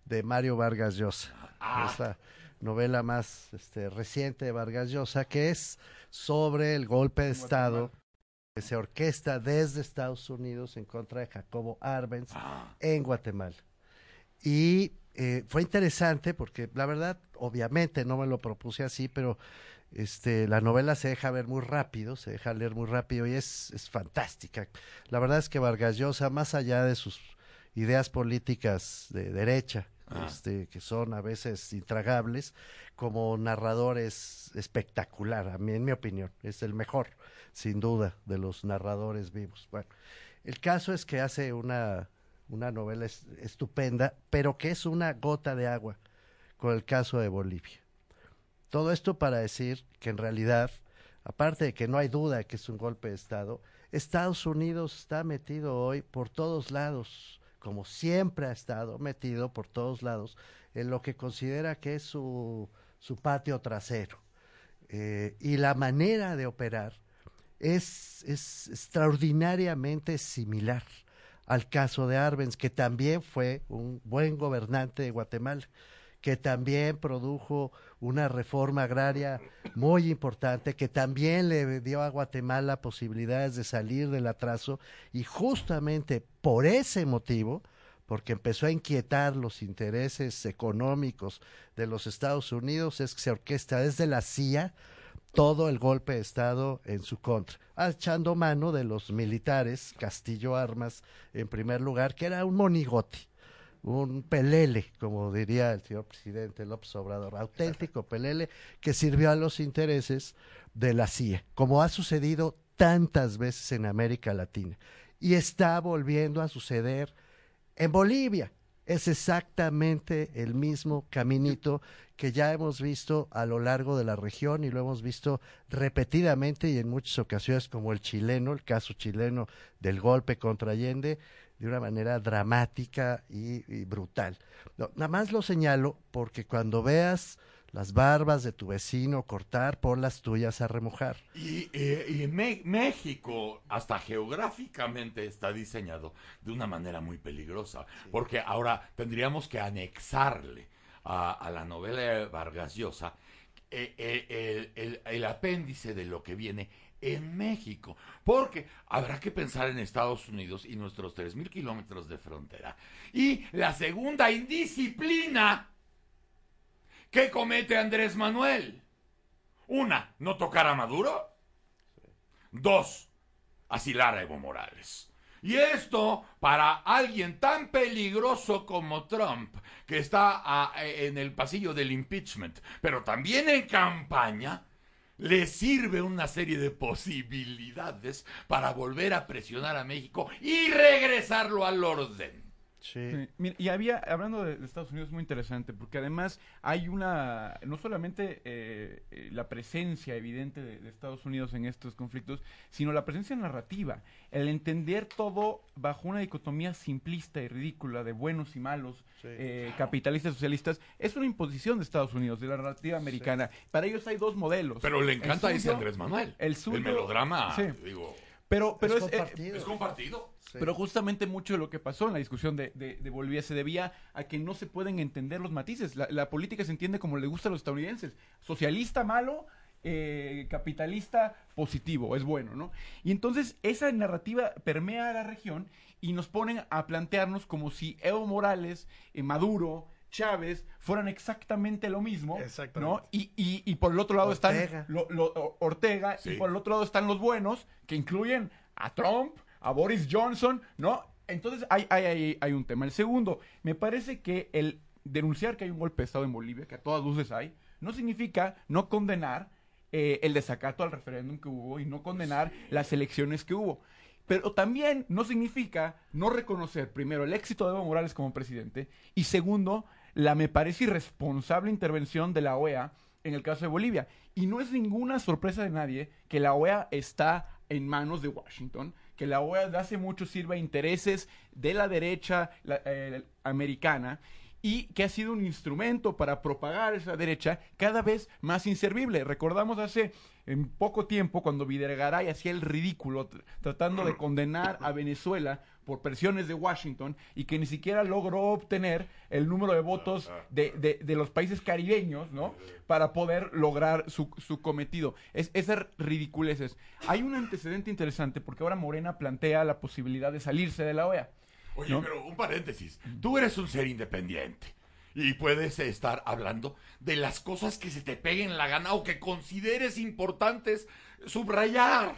de Mario Vargas Llosa. Ah. Es la novela más este, reciente de Vargas Llosa, que es sobre el golpe de Estado que se orquesta desde Estados Unidos en contra de Jacobo Arbenz en Guatemala. Y eh, fue interesante porque la verdad, obviamente no me lo propuse así, pero este, la novela se deja ver muy rápido, se deja leer muy rápido y es, es fantástica. La verdad es que Vargas Llosa, más allá de sus ideas políticas de derecha, Ah. este, que son a veces intragables, como narrador es espectacular, a mí, en mi opinión, es el mejor, sin duda, de los narradores vivos. Bueno, el caso es que hace una, una novela es- estupenda, pero que es una gota de agua con el caso de Bolivia. Todo esto para decir que en realidad, aparte de que no hay duda que es un golpe de Estado, Estados Unidos está metido hoy por todos lados, como siempre ha estado metido por todos lados, en lo que considera que es su, su patio trasero. Eh, y la manera de operar es, es extraordinariamente similar al caso de Arbenz, que también fue un buen gobernante de Guatemala, que también produjo una reforma agraria muy importante, que también le dio a Guatemala posibilidades de salir del atraso y justamente por ese motivo, porque empezó a inquietar los intereses económicos de los Estados Unidos, es que se orquesta desde la CIA todo el golpe de Estado en su contra, echando mano de los militares, Castillo Armas en primer lugar, que era un monigote, un pelele, como diría el señor presidente López Obrador, auténtico pelele que sirvió a los intereses de la CIA, como ha sucedido tantas veces en América Latina. Y está volviendo a suceder en Bolivia. Es exactamente el mismo caminito que ya hemos visto a lo largo de la región y lo hemos visto repetidamente y en muchas ocasiones como el chileno, el caso chileno del golpe contra Allende, de una manera dramática y, y brutal. No, nada más lo señalo porque cuando veas las barbas de tu vecino cortar, pon las tuyas a remojar. Y, eh, y Me- México, hasta geográficamente, está diseñado de una manera muy peligrosa, porque ahora tendríamos que anexarle a, la novela de Vargas Llosa eh, eh, el, el- el apéndice de lo que viene en México, porque habrá que pensar en Estados Unidos y nuestros 3.000 kilómetros de frontera. Y la segunda indisciplina que comete Andrés Manuel. Una, no tocar a Maduro. Dos, asilar a Evo Morales. Y esto, para alguien tan peligroso como Trump, que está ah, en el pasillo del impeachment, pero también en campaña, le sirve una serie de posibilidades para volver a presionar a México y regresarlo al orden. Sí. Mira, y había, hablando de, de Estados Unidos, muy interesante, porque además hay una, no solamente eh, eh, la presencia evidente de, de Estados Unidos en estos conflictos, sino la presencia narrativa, el entender todo bajo una dicotomía simplista y ridícula de buenos y malos, eh, capitalistas y socialistas, es una imposición de Estados Unidos, de la narrativa americana. Para ellos hay dos modelos. Pero le encanta ese Andrés Manuel. El, suyo, El melodrama, Sí. digo. Pero, pero Es es, eh, compartido. Es compartido. Pero justamente mucho de lo que pasó en la discusión de, de, de Bolivia se debía a que no se pueden entender los matices. La, la política se entiende como le gusta a los estadounidenses. Socialista malo, eh, capitalista positivo, es bueno, ¿no? Y entonces esa narrativa permea a la región y nos ponen a plantearnos como si Evo Morales, eh, Maduro, Chávez fueran exactamente lo mismo, ¿no? Y, y, y por el otro lado Ortega. están lo- Ortega Sí. y por el otro lado están los buenos que incluyen a Trump, a Boris Johnson, ¿no? Entonces hay, hay, hay, hay un tema. El segundo, me parece que el denunciar que hay un golpe de Estado en Bolivia, que a todas luces hay, no significa no condenar eh, el desacato al referéndum que hubo y no condenar las elecciones que hubo. Pero también no significa no reconocer, primero, el éxito de Evo Morales como presidente y segundo, la me parece irresponsable intervención de la OEA en el caso de Bolivia. Y no es ninguna sorpresa de nadie que la OEA está en manos de Washington, que la OEA de hace mucho sirve a intereses de la derecha la- eh, americana y que ha sido un instrumento para propagar esa derecha cada vez más inservible. Recordamos hace en poco tiempo cuando Videgaray hacía el ridículo tr- tratando de condenar a Venezuela por presiones de Washington y que ni siquiera logró obtener el número de votos de, de- de los países caribeños, ¿no? Para poder lograr su, su cometido. Es, esas ridiculeces. Hay un antecedente interesante porque ahora Morena plantea la posibilidad de salirse de la OEA. Oye, ¿no? pero un paréntesis. Tú eres un ser independiente. Y puedes estar hablando de las cosas que se te peguen la gana o que consideres importantes subrayar.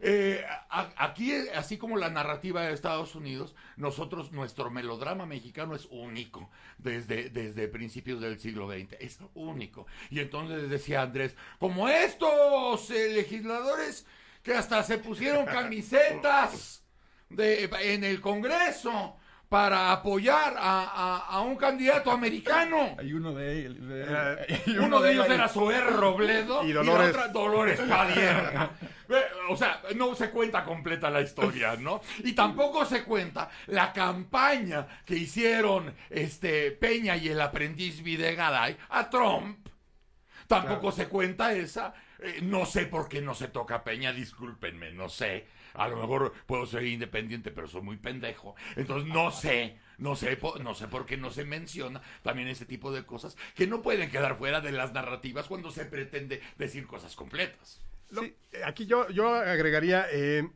Eh, a- aquí, así como la narrativa de Estados Unidos, nosotros, nuestro melodrama mexicano es único desde, desde principios del siglo XX. Es único. Y entonces decía Andrés, como estos eh, legisladores que hasta se pusieron [laughs] camisetas de, en el Congreso para apoyar a, a- a un candidato americano. Hay uno de ellos. Uno de ellos era Zoé Robledo Y y, Dolores. la otra Dolores Padierna. Eh, O sea, no se cuenta completa la historia, ¿no? Y tampoco se cuenta la campaña que hicieron este Peña y el aprendiz Videgaray a Trump. Tampoco se cuenta esa. Eh, no sé por qué no se toca Peña, discúlpenme, no sé. A lo mejor puedo ser independiente, pero soy muy pendejo. Entonces no sé, no sé, no sé por qué no se menciona también ese tipo de cosas que no pueden quedar fuera de las narrativas cuando se pretende decir cosas completas. Aquí yo, yo agregaría eh,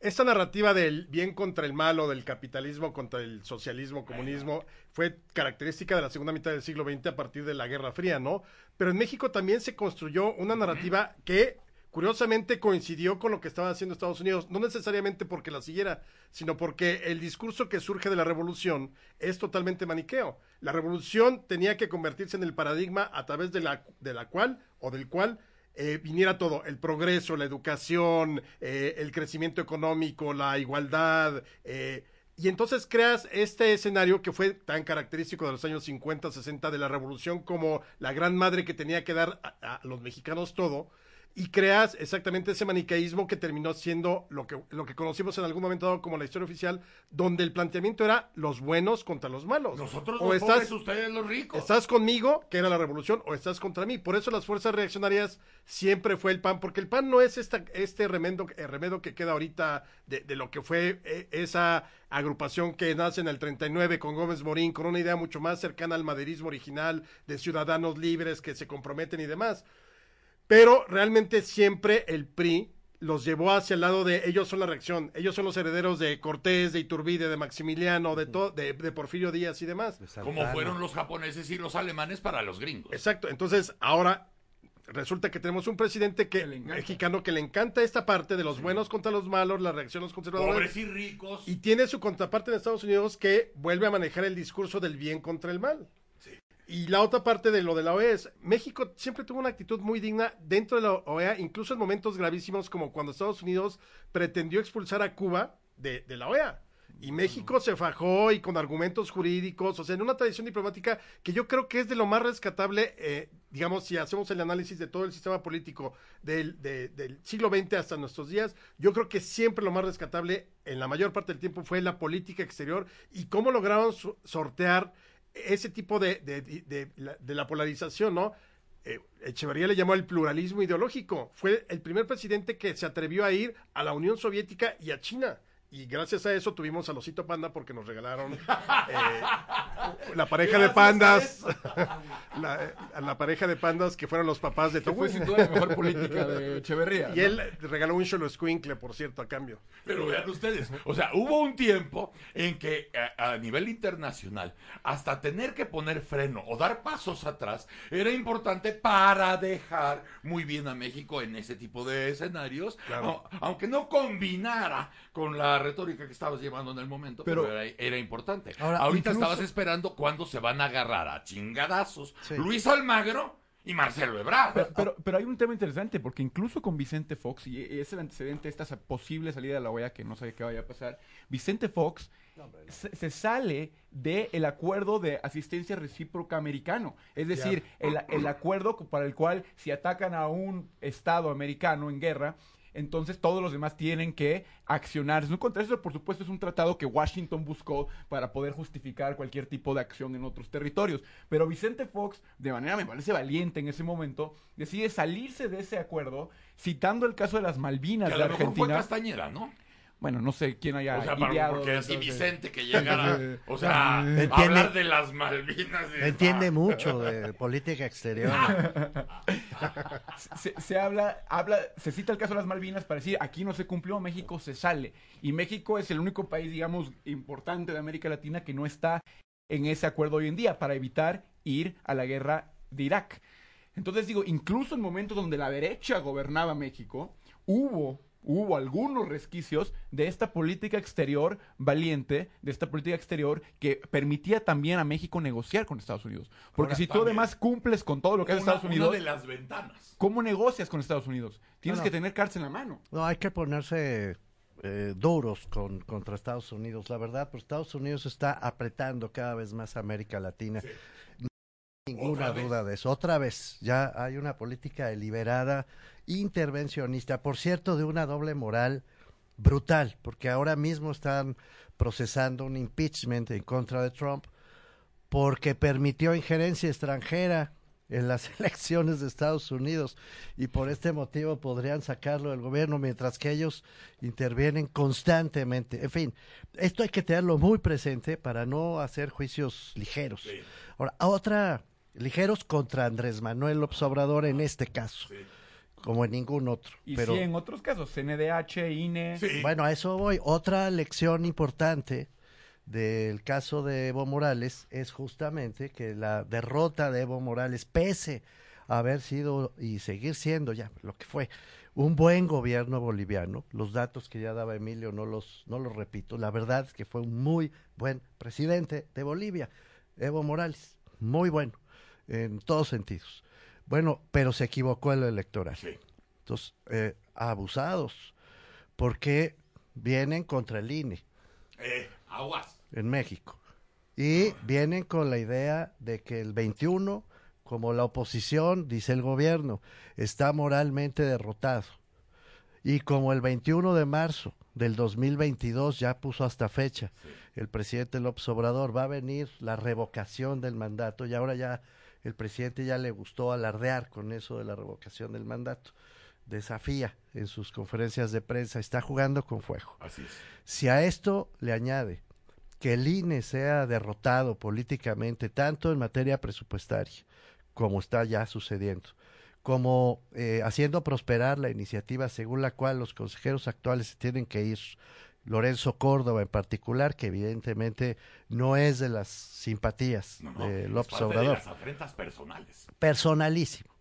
esta narrativa del bien contra el mal o del capitalismo contra el socialismo, comunismo, fue característica de la segunda mitad del siglo XX a partir de la Guerra Fría, ¿no? Pero en México también se construyó una narrativa que curiosamente coincidió con lo que estaba haciendo Estados Unidos, no necesariamente porque la siguiera, sino porque el discurso que surge de la revolución es totalmente maniqueo. La revolución tenía que convertirse en el paradigma a través de la, de la cual o del cual eh, viniera todo, el progreso, la educación, eh, el crecimiento económico, la igualdad, eh, y entonces creas este escenario que fue tan característico de los años 50, 60 de la revolución como la gran madre que tenía que dar a, a los mexicanos todo, y creas exactamente ese maniqueísmo que terminó siendo lo que, lo que conocimos en algún momento dado como la historia oficial, donde el planteamiento era los buenos contra los malos. Nosotros O los estás- pobres, ustedes los ricos. ¿Estás conmigo, que era la revolución, o estás contra mí? Por eso las fuerzas reaccionarias siempre fue el PAN, porque el PAN no es esta, este remendo, eh, remedo que queda ahorita de, de lo que fue eh, esa agrupación que nace en el 39 con Gómez Morín, con una idea mucho más cercana al maderismo original de ciudadanos libres que se comprometen y demás. Pero realmente siempre el PRI los llevó hacia el lado de ellos son la reacción, ellos son los herederos de Cortés, de Iturbide, de Maximiliano, de, to- de, de Porfirio Díaz y demás. Como fueron los japoneses y los alemanes para los gringos. Exacto, entonces ahora resulta que tenemos un presidente que, mexicano que le encanta esta parte de los buenos contra los malos, la reacción de los conservadores. Pobres y ricos. Y tiene su contraparte en Estados Unidos que vuelve a manejar el discurso del bien contra el mal. Y la otra parte de lo de la OEA es, México siempre tuvo una actitud muy digna dentro de la OEA, incluso en momentos gravísimos como cuando Estados Unidos pretendió expulsar a Cuba de, de la OEA. Y México se fajó y con argumentos jurídicos, o sea, en una tradición diplomática que yo creo que es de lo más rescatable, eh, digamos, si hacemos el análisis de todo el sistema político del, de- del siglo XX hasta nuestros días, yo creo que siempre lo más rescatable en la mayor parte del tiempo fue la política exterior y cómo lograron so- sortear ese tipo de, de, de- de la, polarización, ¿no? Eh, Echeverría le llamó el pluralismo ideológico. Fue el primer presidente que se atrevió a ir a la Unión Soviética y a China. Y gracias a eso tuvimos al osito panda porque nos regalaron [laughs] eh, la pareja de Gracias a pandas. [laughs] la, a la pareja de pandas que fueron los papás de Que fue sin duda la mejor política de [laughs] Echeverría, Y ¿no? él regaló un Cholo Squinkle, por cierto, a cambio. Pero vean ustedes, o sea, hubo un tiempo en que a, a nivel internacional, hasta tener que poner freno o dar pasos atrás, era importante para dejar muy bien a México en ese tipo de escenarios, Claro. au- aunque no combinara con la retórica que estabas llevando en el momento, pero, Pero- era, era importante. Ahora, Ahorita incluso- estabas esperando cuándo se van a agarrar a chingadazos Luis Almagro y Marcelo Ebrard. Pero, pero, pero hay un tema interesante, porque incluso con Vicente Fox, y es el antecedente de esta posible salida de la OEA, que no sé qué vaya a pasar, Vicente Fox se, se sale del acuerdo de asistencia recíproca americano. Es decir, el, el acuerdo para el cual si atacan a un Estado americano en guerra, entonces todos los demás tienen que accionar. Es un contra eso, por supuesto, es un tratado que Washington buscó para poder justificar cualquier tipo de acción en otros territorios. Pero Vicente Fox, de manera me parece valiente en ese momento, decide salirse de ese acuerdo, citando el caso de las Malvinas Que a de lo mejor fue Argentina. Bueno, no sé quién haya O sea, para- ideado porque eso, así sí. Vicente que llegara, o sea, Entiende- hablar de las Malvinas. y- Entiende mucho de política exterior. se, se habla, habla, se cita el caso de las Malvinas para decir aquí no se cumplió, México se sale. Y México es el único país, digamos, importante de América Latina que no está en ese acuerdo hoy en día para evitar ir a la guerra de Irak. Entonces digo, incluso en momentos donde la derecha gobernaba México, hubo hubo algunos resquicios de esta política exterior valiente, de esta política exterior que permitía también a México negociar con Estados Unidos. Porque Ahora, si tú además cumples con todo lo que hace Una- Estados una Unidos, de las ventanas. ¿cómo negocias con Estados Unidos? Tienes No, no. que tener cartas en la mano. No, hay que ponerse eh, duros con, contra Estados Unidos. La verdad, pues Estados Unidos está apretando cada vez más a América Latina. Hay ninguna duda de eso. Otra vez, ya hay una política deliberada, intervencionista, por cierto, de una doble moral brutal, porque ahora mismo están procesando un impeachment en contra de Trump porque permitió injerencia extranjera en las [laughs] elecciones de Estados Unidos y por este motivo podrían sacarlo del gobierno mientras que ellos intervienen constantemente. En fin, esto hay que tenerlo muy presente para no hacer juicios ligeros. Ahora, otra, ligeros contra Andrés Manuel López Obrador en este caso, como en ningún otro. Y pero, sí, en otros casos, CNDH, INE. bueno, a eso voy. Otra lección importante del caso de Evo Morales es justamente que la derrota de Evo Morales, pese a haber sido y seguir siendo ya lo que fue un buen gobierno boliviano, los datos que ya daba Emilio no los, no los repito, la verdad es que fue un muy buen presidente de Bolivia, Evo Morales, muy bueno, en todos sentidos. Bueno, pero se equivocó en lo electoral. Entonces, eh, abusados, porque vienen contra el INE Eh, aguas. en México. Y vienen con la idea de que el 21, como la oposición, dice el gobierno, está moralmente derrotado. Y como el 21 de marzo del 2022 ya puso hasta fecha el presidente López Obrador, va a venir la revocación del mandato y ahora ya el presidente ya le gustó alardear con eso de la revocación del mandato. Desafía en sus conferencias de prensa, está jugando con fuego. Así es. Si a esto le añade que el INE sea derrotado políticamente, tanto en materia presupuestaria, como está ya sucediendo, como eh, haciendo prosperar la iniciativa según la cual los consejeros actuales se tienen que ir, Lorenzo Córdoba en particular, que evidentemente no es de las simpatías No, de es López Obrador De las afrentas personales. personalísimo.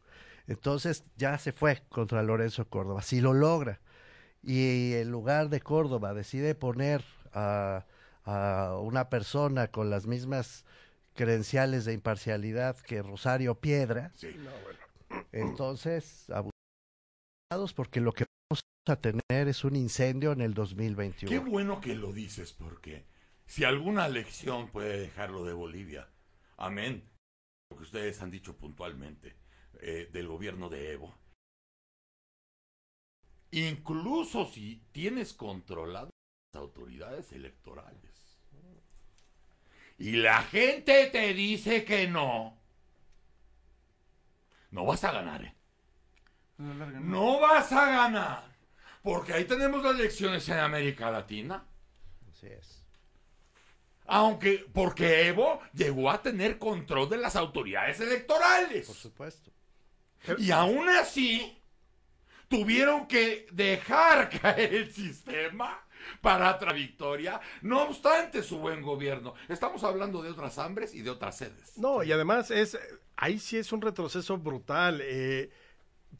Entonces ya se fue contra Lorenzo Córdoba. Si lo logra y en lugar de Córdoba decide poner a, a una persona con las mismas credenciales de imparcialidad que Rosario Piedra, entonces abusados porque lo que a tener es un incendio en el 2021. Qué bueno que lo dices, porque si alguna lección puede dejarlo de Bolivia, amén, lo que ustedes han dicho puntualmente eh, del gobierno de Evo, incluso si tienes controlado las autoridades electorales y la gente te dice que no, no vas a ganar, ¿eh? No vas a ganar. Porque ahí tenemos las elecciones en América Latina. Así es. Aunque, porque Evo llegó a tener control de las autoridades electorales. Por supuesto. Y aún así, tuvieron que dejar [laughs] caer el sistema para otra victoria, no obstante su buen gobierno. Estamos hablando de otras hambres y de otras sedes. No, y además es ahí sí es un retroceso brutal. eh,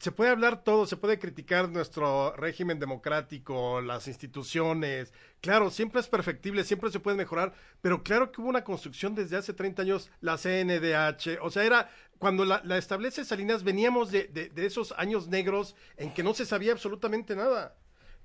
se puede hablar todo, se puede criticar nuestro régimen democrático, las instituciones. Claro, siempre es perfectible, siempre se puede mejorar, pero claro que hubo una construcción desde hace 30 años, la CNDH, o sea, era cuando la, la establece Salinas, veníamos de, de- de esos años negros en que no se sabía absolutamente nada.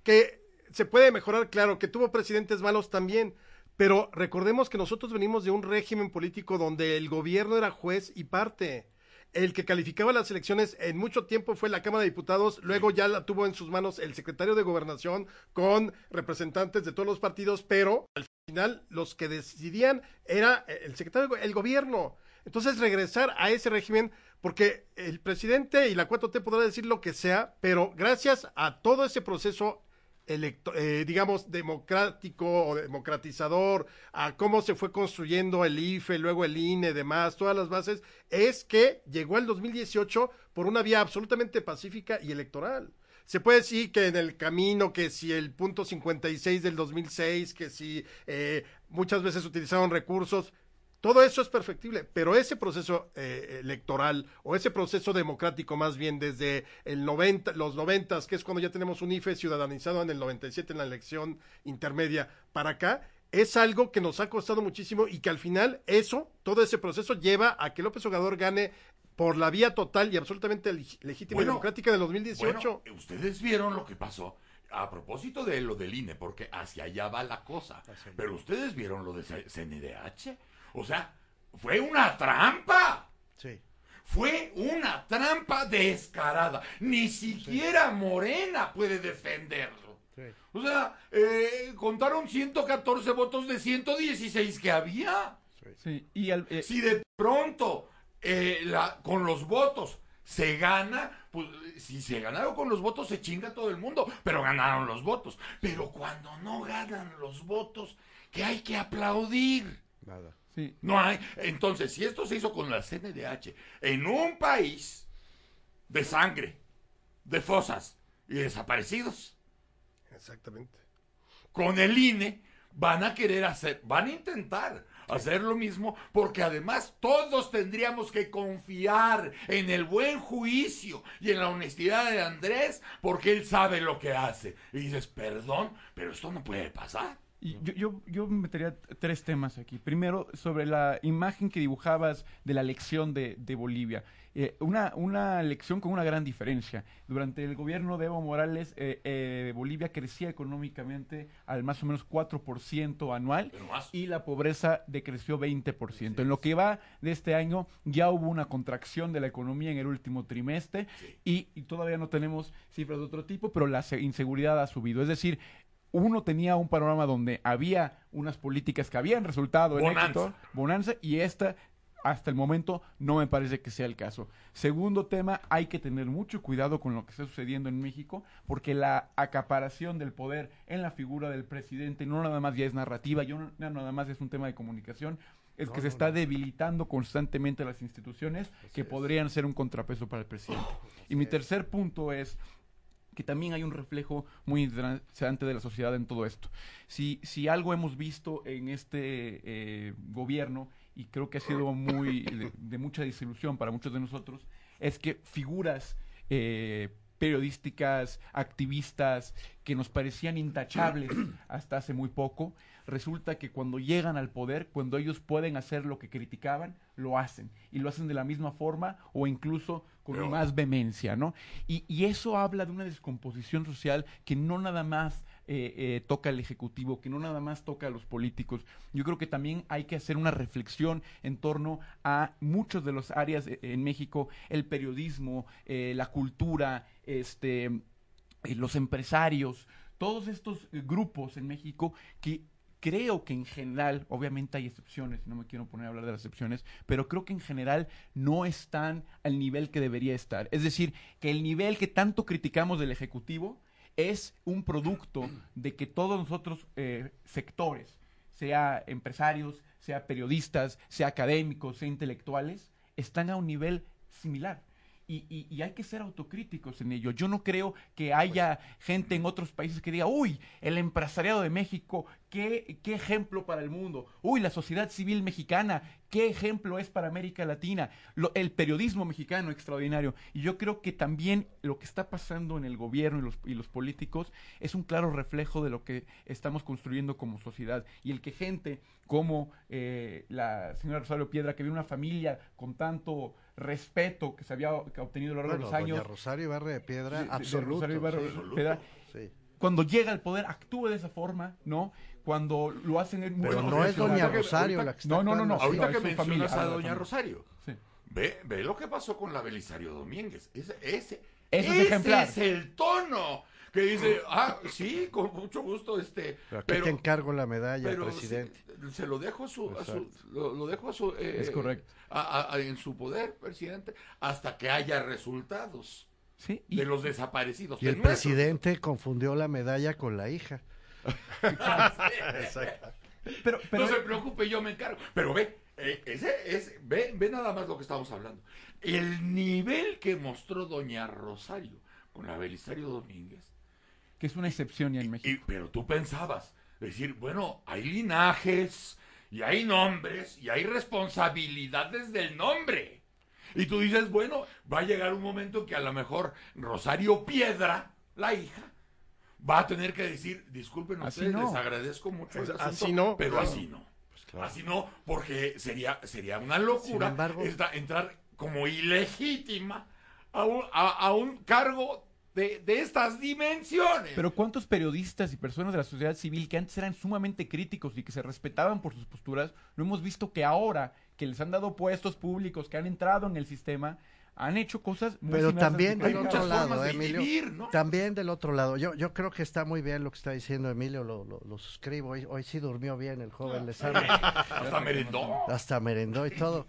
Que se puede mejorar, claro, que tuvo presidentes malos también, pero recordemos que nosotros venimos de un régimen político donde el gobierno era juez y parte. El que calificaba las elecciones en mucho tiempo fue la Cámara de Diputados, luego ya la tuvo en sus manos el secretario de Gobernación con representantes de todos los partidos, pero al final los que decidían era el secretario, el gobierno. Entonces regresar a ese régimen, porque el presidente y la 4T podrá decir lo que sea, pero gracias a todo ese proceso eh, digamos, democrático o democratizador, a cómo se fue construyendo el IFE, luego el INE, demás, todas las bases, es que llegó el 2018 por una vía absolutamente pacífica y electoral. Se puede decir que en el camino, que si el punto 56 del 2006, que si eh, muchas veces utilizaron recursos, todo eso es perfectible, pero ese proceso eh, electoral o ese proceso democrático más bien desde el 90, los 90, que es cuando ya tenemos un IFE ciudadanizado en el 97 en la elección intermedia para acá, es algo que nos ha costado muchísimo y que al final eso, todo ese proceso lleva a que López Obrador gane por la vía total y absolutamente legítima y democrática del 2018. Bueno, ustedes vieron lo que pasó a propósito de lo del INE, porque hacia allá va la cosa. Pero ustedes vieron lo de CNDH. O sea, fue una trampa. Sí. Fue una trampa descarada. Ni siquiera Morena puede defenderlo. O sea, eh, contaron 114 votos de 116 que había. Sí. Y eh, Si de pronto eh, la, con los votos se gana, pues si se ganaron con los votos se chinga todo el mundo, pero ganaron los votos. Pero cuando no ganan los votos, que hay que aplaudir. Nada. No hay. Entonces, si esto se hizo con la CNDH en un país de sangre, de fosas y desaparecidos. Exactamente. Con el INE van a querer hacer, van a intentar hacer lo mismo, porque además todos tendríamos que confiar en el buen juicio y en la honestidad de Andrés, porque él sabe lo que hace. Y dices, perdón, pero esto no puede pasar. Y yo, yo, yo metería tres temas aquí. Primero, sobre la imagen que dibujabas de la elección de, de Bolivia. Eh, una, una elección con una gran diferencia. Durante el gobierno de Evo Morales, eh, eh, Bolivia crecía económicamente al más o menos 4% anual y la pobreza decreció 20%. En lo que va de este año ya hubo una contracción de la economía en el último trimestre y, y todavía no tenemos cifras de otro tipo, pero la inseguridad ha subido. Es decir, uno tenía un panorama donde había unas políticas que habían resultado en éxito, bonanza, y esta hasta el momento no me parece que sea el caso. Segundo tema, hay que tener mucho cuidado con lo que está sucediendo en México, porque la acaparación del poder en la figura del presidente no nada más ya es narrativa, yo no, nada más es un tema de comunicación, es que se está debilitante constantemente las instituciones que podrían ser un contrapeso para el presidente. y mi tercer punto es que también hay un reflejo muy interesante de la sociedad en todo esto. Si, si algo hemos visto en este eh, gobierno, y creo que ha sido muy de, mucha disilusión para muchos de nosotros, es que figuras eh, periodísticas, activistas, que nos parecían intachables [clears throat] hasta hace muy poco, resulta que cuando llegan al poder, cuando ellos pueden hacer lo que criticaban, lo hacen. Y lo hacen de la misma forma o incluso con más vehemencia, ¿no? Y, y, eso habla de una descomposición social que no nada más eh, eh, toca al Ejecutivo, que no nada más toca a los políticos. Yo creo que también hay que hacer una reflexión en torno a muchos de los áreas en México, el periodismo, eh, la cultura, este, los empresarios, todos estos grupos en México que creo que en general, obviamente hay excepciones, no me quiero poner a hablar de las excepciones, pero creo que en general no están al nivel que debería estar. Es decir, que el nivel que tanto criticamos del Ejecutivo es un producto de que todos nosotros eh, sectores, sea empresarios, sea periodistas, sea académicos, sea intelectuales, están a un nivel similar. Y, y, hay que ser autocríticos en ello. Yo no creo que haya gente en otros países que diga, uy, el empresariado de México, qué, qué ejemplo para el mundo. Uy, la sociedad civil mexicana, qué ejemplo es para América Latina. el periodismo mexicano, extraordinario. Y yo creo que también lo que está pasando en el gobierno y los, y los políticos es un claro reflejo de lo que estamos construyendo como sociedad. Y el que gente como eh, la señora Rosario Piedra, que vive una familia con tanto respeto que se había obtenido a lo largo de los años. Doña Rosario Ibarra de Piedra, absoluto. Cuando llega al poder, actúe de esa forma, ¿no? Cuando lo hacen en Pero no es Doña Rosario la que está No, no, no, no. Ahorita que mencionas a Doña Rosario. Ve, ve lo que pasó con la Belisario Domínguez. Ese, ese, ese es el tono. Que dice, ah, sí, con mucho gusto, este. Pero te encargo la medalla, pero presidente. Se, se lo dejo a su, a su- lo, lo dejo a su, eh, Es correcto. a- a- a- en su poder, presidente, hasta que haya resultados Sí, de los desaparecidos. Y el nuestros. presidente confundió la medalla con la hija. [laughs] Exacto. Pero, no se preocupe, yo me encargo. Pero ve, eh, ese, ese- ve, ve nada más lo que estamos hablando. El nivel que mostró doña Rosario con la Belisario Domínguez. Que es una excepción ya en México. Y- pero tú pensabas, decir, bueno, hay linajes, y hay nombres, y hay responsabilidades del nombre. Y tú dices, bueno, va a llegar un momento que a lo mejor Rosario Piedra, la hija, va a tener que decir, disculpen Así ustedes, no. les agradezco mucho Pues, asunto, así no, pero claro. así no. Así no, porque sería, sería una locura Sin embargo- esta- entrar como ilegítima a un, a- a un cargo de, de estas dimensiones. Pero ¿cuántos periodistas y personas de la sociedad civil que antes eran sumamente críticos y que se respetaban por sus posturas, no hemos visto que ahora que les han dado puestos públicos, que han entrado en el sistema, han hecho cosas muy Pero también del otro lado, Emilio. También del otro lado. Yo, yo creo que está muy bien lo que está diciendo Emilio, lo, lo, lo suscribo. Hoy, hoy sí durmió bien el joven Lezama. [laughs] Hasta merendó. Hasta merendó y todo.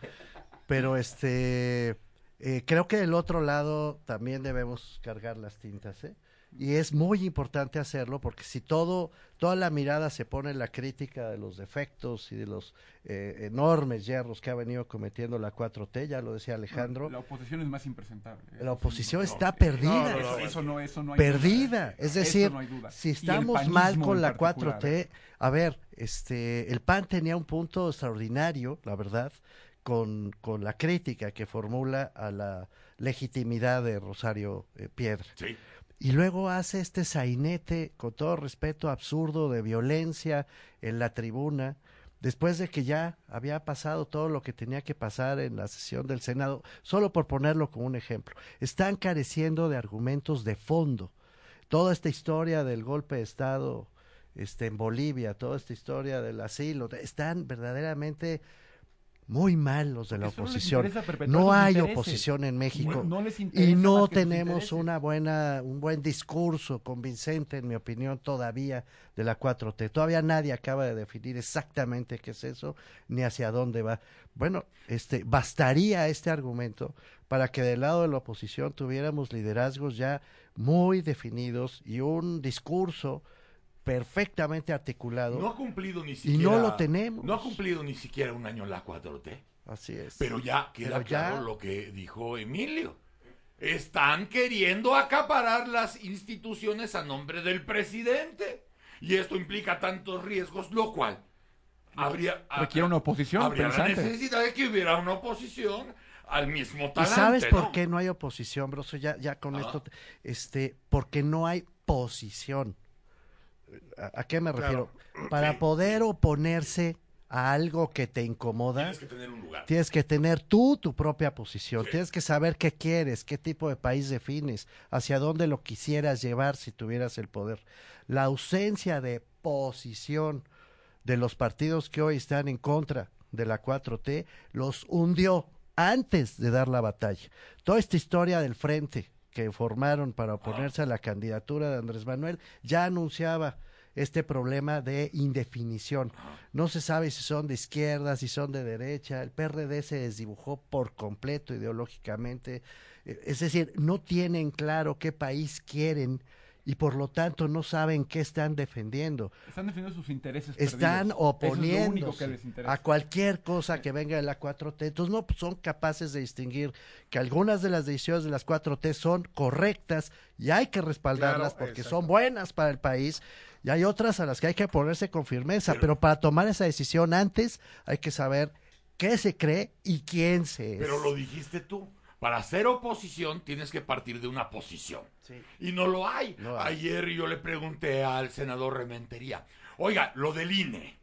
Pero este eh, creo que del otro lado también debemos cargar las tintas, ¿eh? Y es muy importante hacerlo porque si todo, toda la mirada se pone en la crítica de los defectos y de los eh, enormes hierros que ha venido cometiendo la 4T, ya lo decía Alejandro, La oposición es más impresentable. ¿eh? la oposición está perdida. no, no, eso no- eso no hay perdida. duda. Es decir, no hay duda. si estamos mal con la particular. 4T, a ver, este, el PAN tenía un punto extraordinario, la verdad, con, con la crítica que formula a la legitimidad de Rosario eh, Piedra. Sí. Y luego hace este sainete, con todo respeto, absurdo de violencia en la tribuna, después de que ya había pasado todo lo que tenía que pasar en la sesión del Senado, solo por ponerlo como un ejemplo. Están careciendo de argumentos de fondo. Toda esta historia del golpe de Estado este, en Bolivia, toda esta historia del asilo, están verdaderamente muy mal los de la Porque oposición. No hay intereses. oposición en México No- no les y no tenemos una buena, un buen discurso convincente, en mi opinión, todavía de la 4T. Todavía nadie acaba de definir exactamente qué es eso ni hacia dónde va. Bueno, este, bastaría este argumento para que del lado de la oposición tuviéramos liderazgos ya muy definidos y un discurso perfectamente articulado. No ha cumplido ni Y siquiera. no lo tenemos. No ha cumplido ni siquiera un año la 4T. Así es. Pero ya queda Pero ya- claro lo que dijo Emilio. Están queriendo acaparar las instituciones a nombre del presidente. Y esto implica tantos riesgos, lo cual habría, Requiere una oposición habría la necesidad de que hubiera una oposición al mismo ¿Y talante. sabes por ¿no? qué no hay oposición, Broso? Ya, ya con Ah. esto, este, porque no hay posición. ¿A, qué me Claro. refiero? Para poder oponerse a algo que te incomoda, Tienes que tener un lugar. tienes que tener tú tu propia posición, tienes que saber qué quieres, qué tipo de país defines, hacia dónde lo quisieras llevar si tuvieras el poder. La ausencia de posición de los partidos que hoy están en contra de la 4T los hundió antes de dar la batalla. Toda esta historia del frente que formaron para oponerse a la candidatura de Andrés Manuel ya anunciaba este problema de indefinición. No se sabe si son de izquierda, si son de derecha. El PRD se desdibujó por completo ideológicamente. Eh, Es decir, no tienen claro qué país quieren y por lo tanto no saben qué están defendiendo. Están defendiendo sus intereses Están es interesa. a cualquier cosa que venga de la 4T. Entonces no son capaces de distinguir que algunas de las decisiones de las 4T son correctas y hay que respaldarlas Claro, porque exacto. son buenas para el país y hay otras a las que hay que ponerse con firmeza. Pero, para tomar esa decisión antes hay que saber qué se cree y quién se es. Pero lo dijiste tú. Para hacer oposición tienes que partir de una posición. Y no lo hay. No hay. Ayer yo le pregunté al senador Rementería, oiga, lo del INE,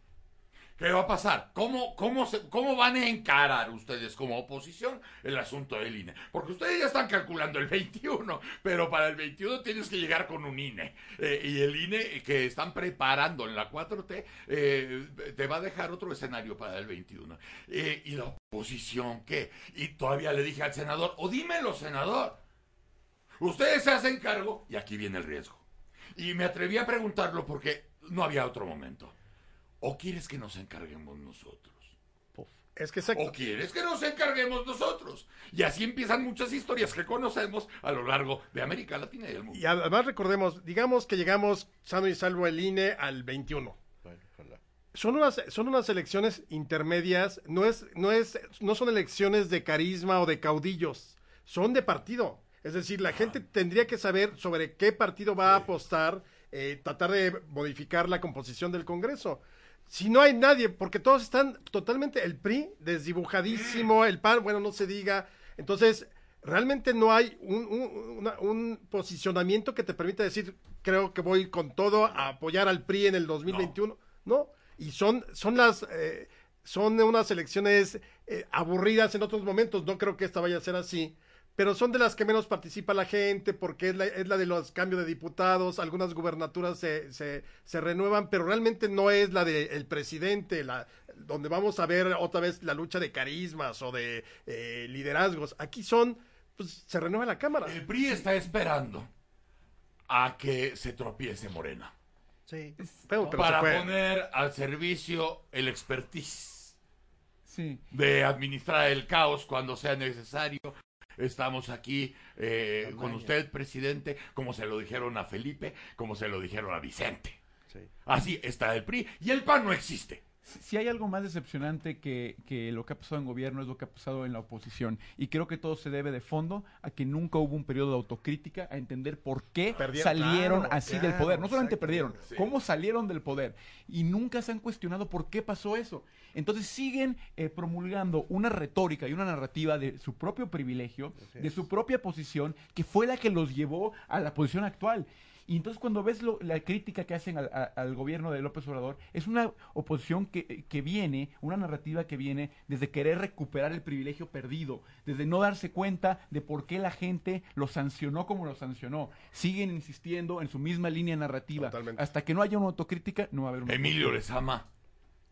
¿Qué va a pasar? ¿Cómo, cómo, ¿Cómo van a encarar ustedes como oposición el asunto del INE? Porque ustedes ya están calculando el 21, pero para el 21 tienes que llegar con un INE. Eh, y el INE que están preparando en la 4T eh, te va a dejar otro escenario para el 21. Eh, ¿Y la oposición qué? Y todavía le dije al senador, o dímelo, senador. Ustedes se hacen cargo y aquí viene el riesgo. Y me atreví a preguntarlo porque no había otro momento. ¿O quieres que nos encarguemos nosotros? Es que ¿O quieres que nos encarguemos nosotros? Y así empiezan muchas historias que conocemos a lo largo de América Latina y del mundo. Y además recordemos, digamos que llegamos sano y salvo el INE al 21. Son unas, son unas elecciones intermedias, no es, no es, no son elecciones de carisma o de caudillos, son de partido. Es decir, la gente tendría que saber sobre qué partido va a apostar, eh, tratar de modificar la composición del Congreso. Si no hay nadie, porque todos están totalmente, el PRI desdibujadísimo, el PAN, bueno, no se diga. Entonces, realmente no hay un, un- una- un posicionamiento que te permita decir, creo que voy con todo a apoyar al PRI en el 2021. No, y son, son las, eh, son unas elecciones eh, aburridas en otros momentos, no creo que esta vaya a ser así, pero son de las que menos participa la gente porque es la, es la de los cambios de diputados, algunas gubernaturas se, se, se renuevan, pero realmente no es la del presidente, la, donde vamos a ver otra vez la lucha de carismas o de eh, liderazgos. Aquí son, pues se renueva la Cámara. El PRI está esperando a que se tropiece Morena. Sí, pero, pero para poner al servicio el expertise Sí. de administrar el caos cuando sea necesario. Estamos aquí eh, con usted, presidente, como se lo dijeron a Felipe, como se lo dijeron a Vicente. Así está el PRI y el PAN no existe. Si hay algo más decepcionante que, que lo que ha pasado en gobierno es lo que ha pasado en la oposición. Y creo que todo se debe de fondo a que nunca hubo un periodo de autocrítica, a entender por qué Perdieron, salieron claro, así claro, del poder. No solamente perdieron, sí. cómo salieron del poder. Y nunca se han cuestionado por qué pasó eso. Entonces siguen eh, promulgando una retórica y una narrativa de su propio privilegio, de su propia posición, que fue la que los llevó a la posición actual. Y entonces cuando ves lo- la crítica que hacen al, a- al gobierno de López Obrador, es una oposición que, que viene, una narrativa que viene desde querer recuperar el privilegio perdido, desde no darse cuenta de por qué la gente lo sancionó como lo sancionó. Siguen insistiendo en su misma línea narrativa. Hasta que no haya una autocrítica, no va a haber una Emilio. Lezama,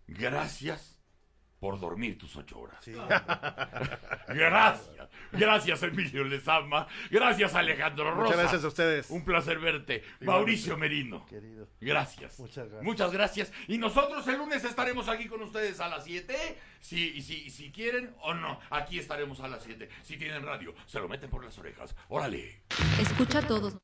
gracias por dormir tus ocho horas. [laughs] gracias, gracias Emilio Lezama, gracias Alejandro Rosa. Muchas gracias a ustedes. Un placer verte. Igualmente. Mauricio Merino. Querido. Gracias. Muchas gracias. Muchas gracias. Y nosotros el lunes estaremos aquí con ustedes a las 7. Si, si, si quieren o no, aquí estaremos a las 7. Si tienen radio, se lo meten por las orejas. Órale. Escucha todos.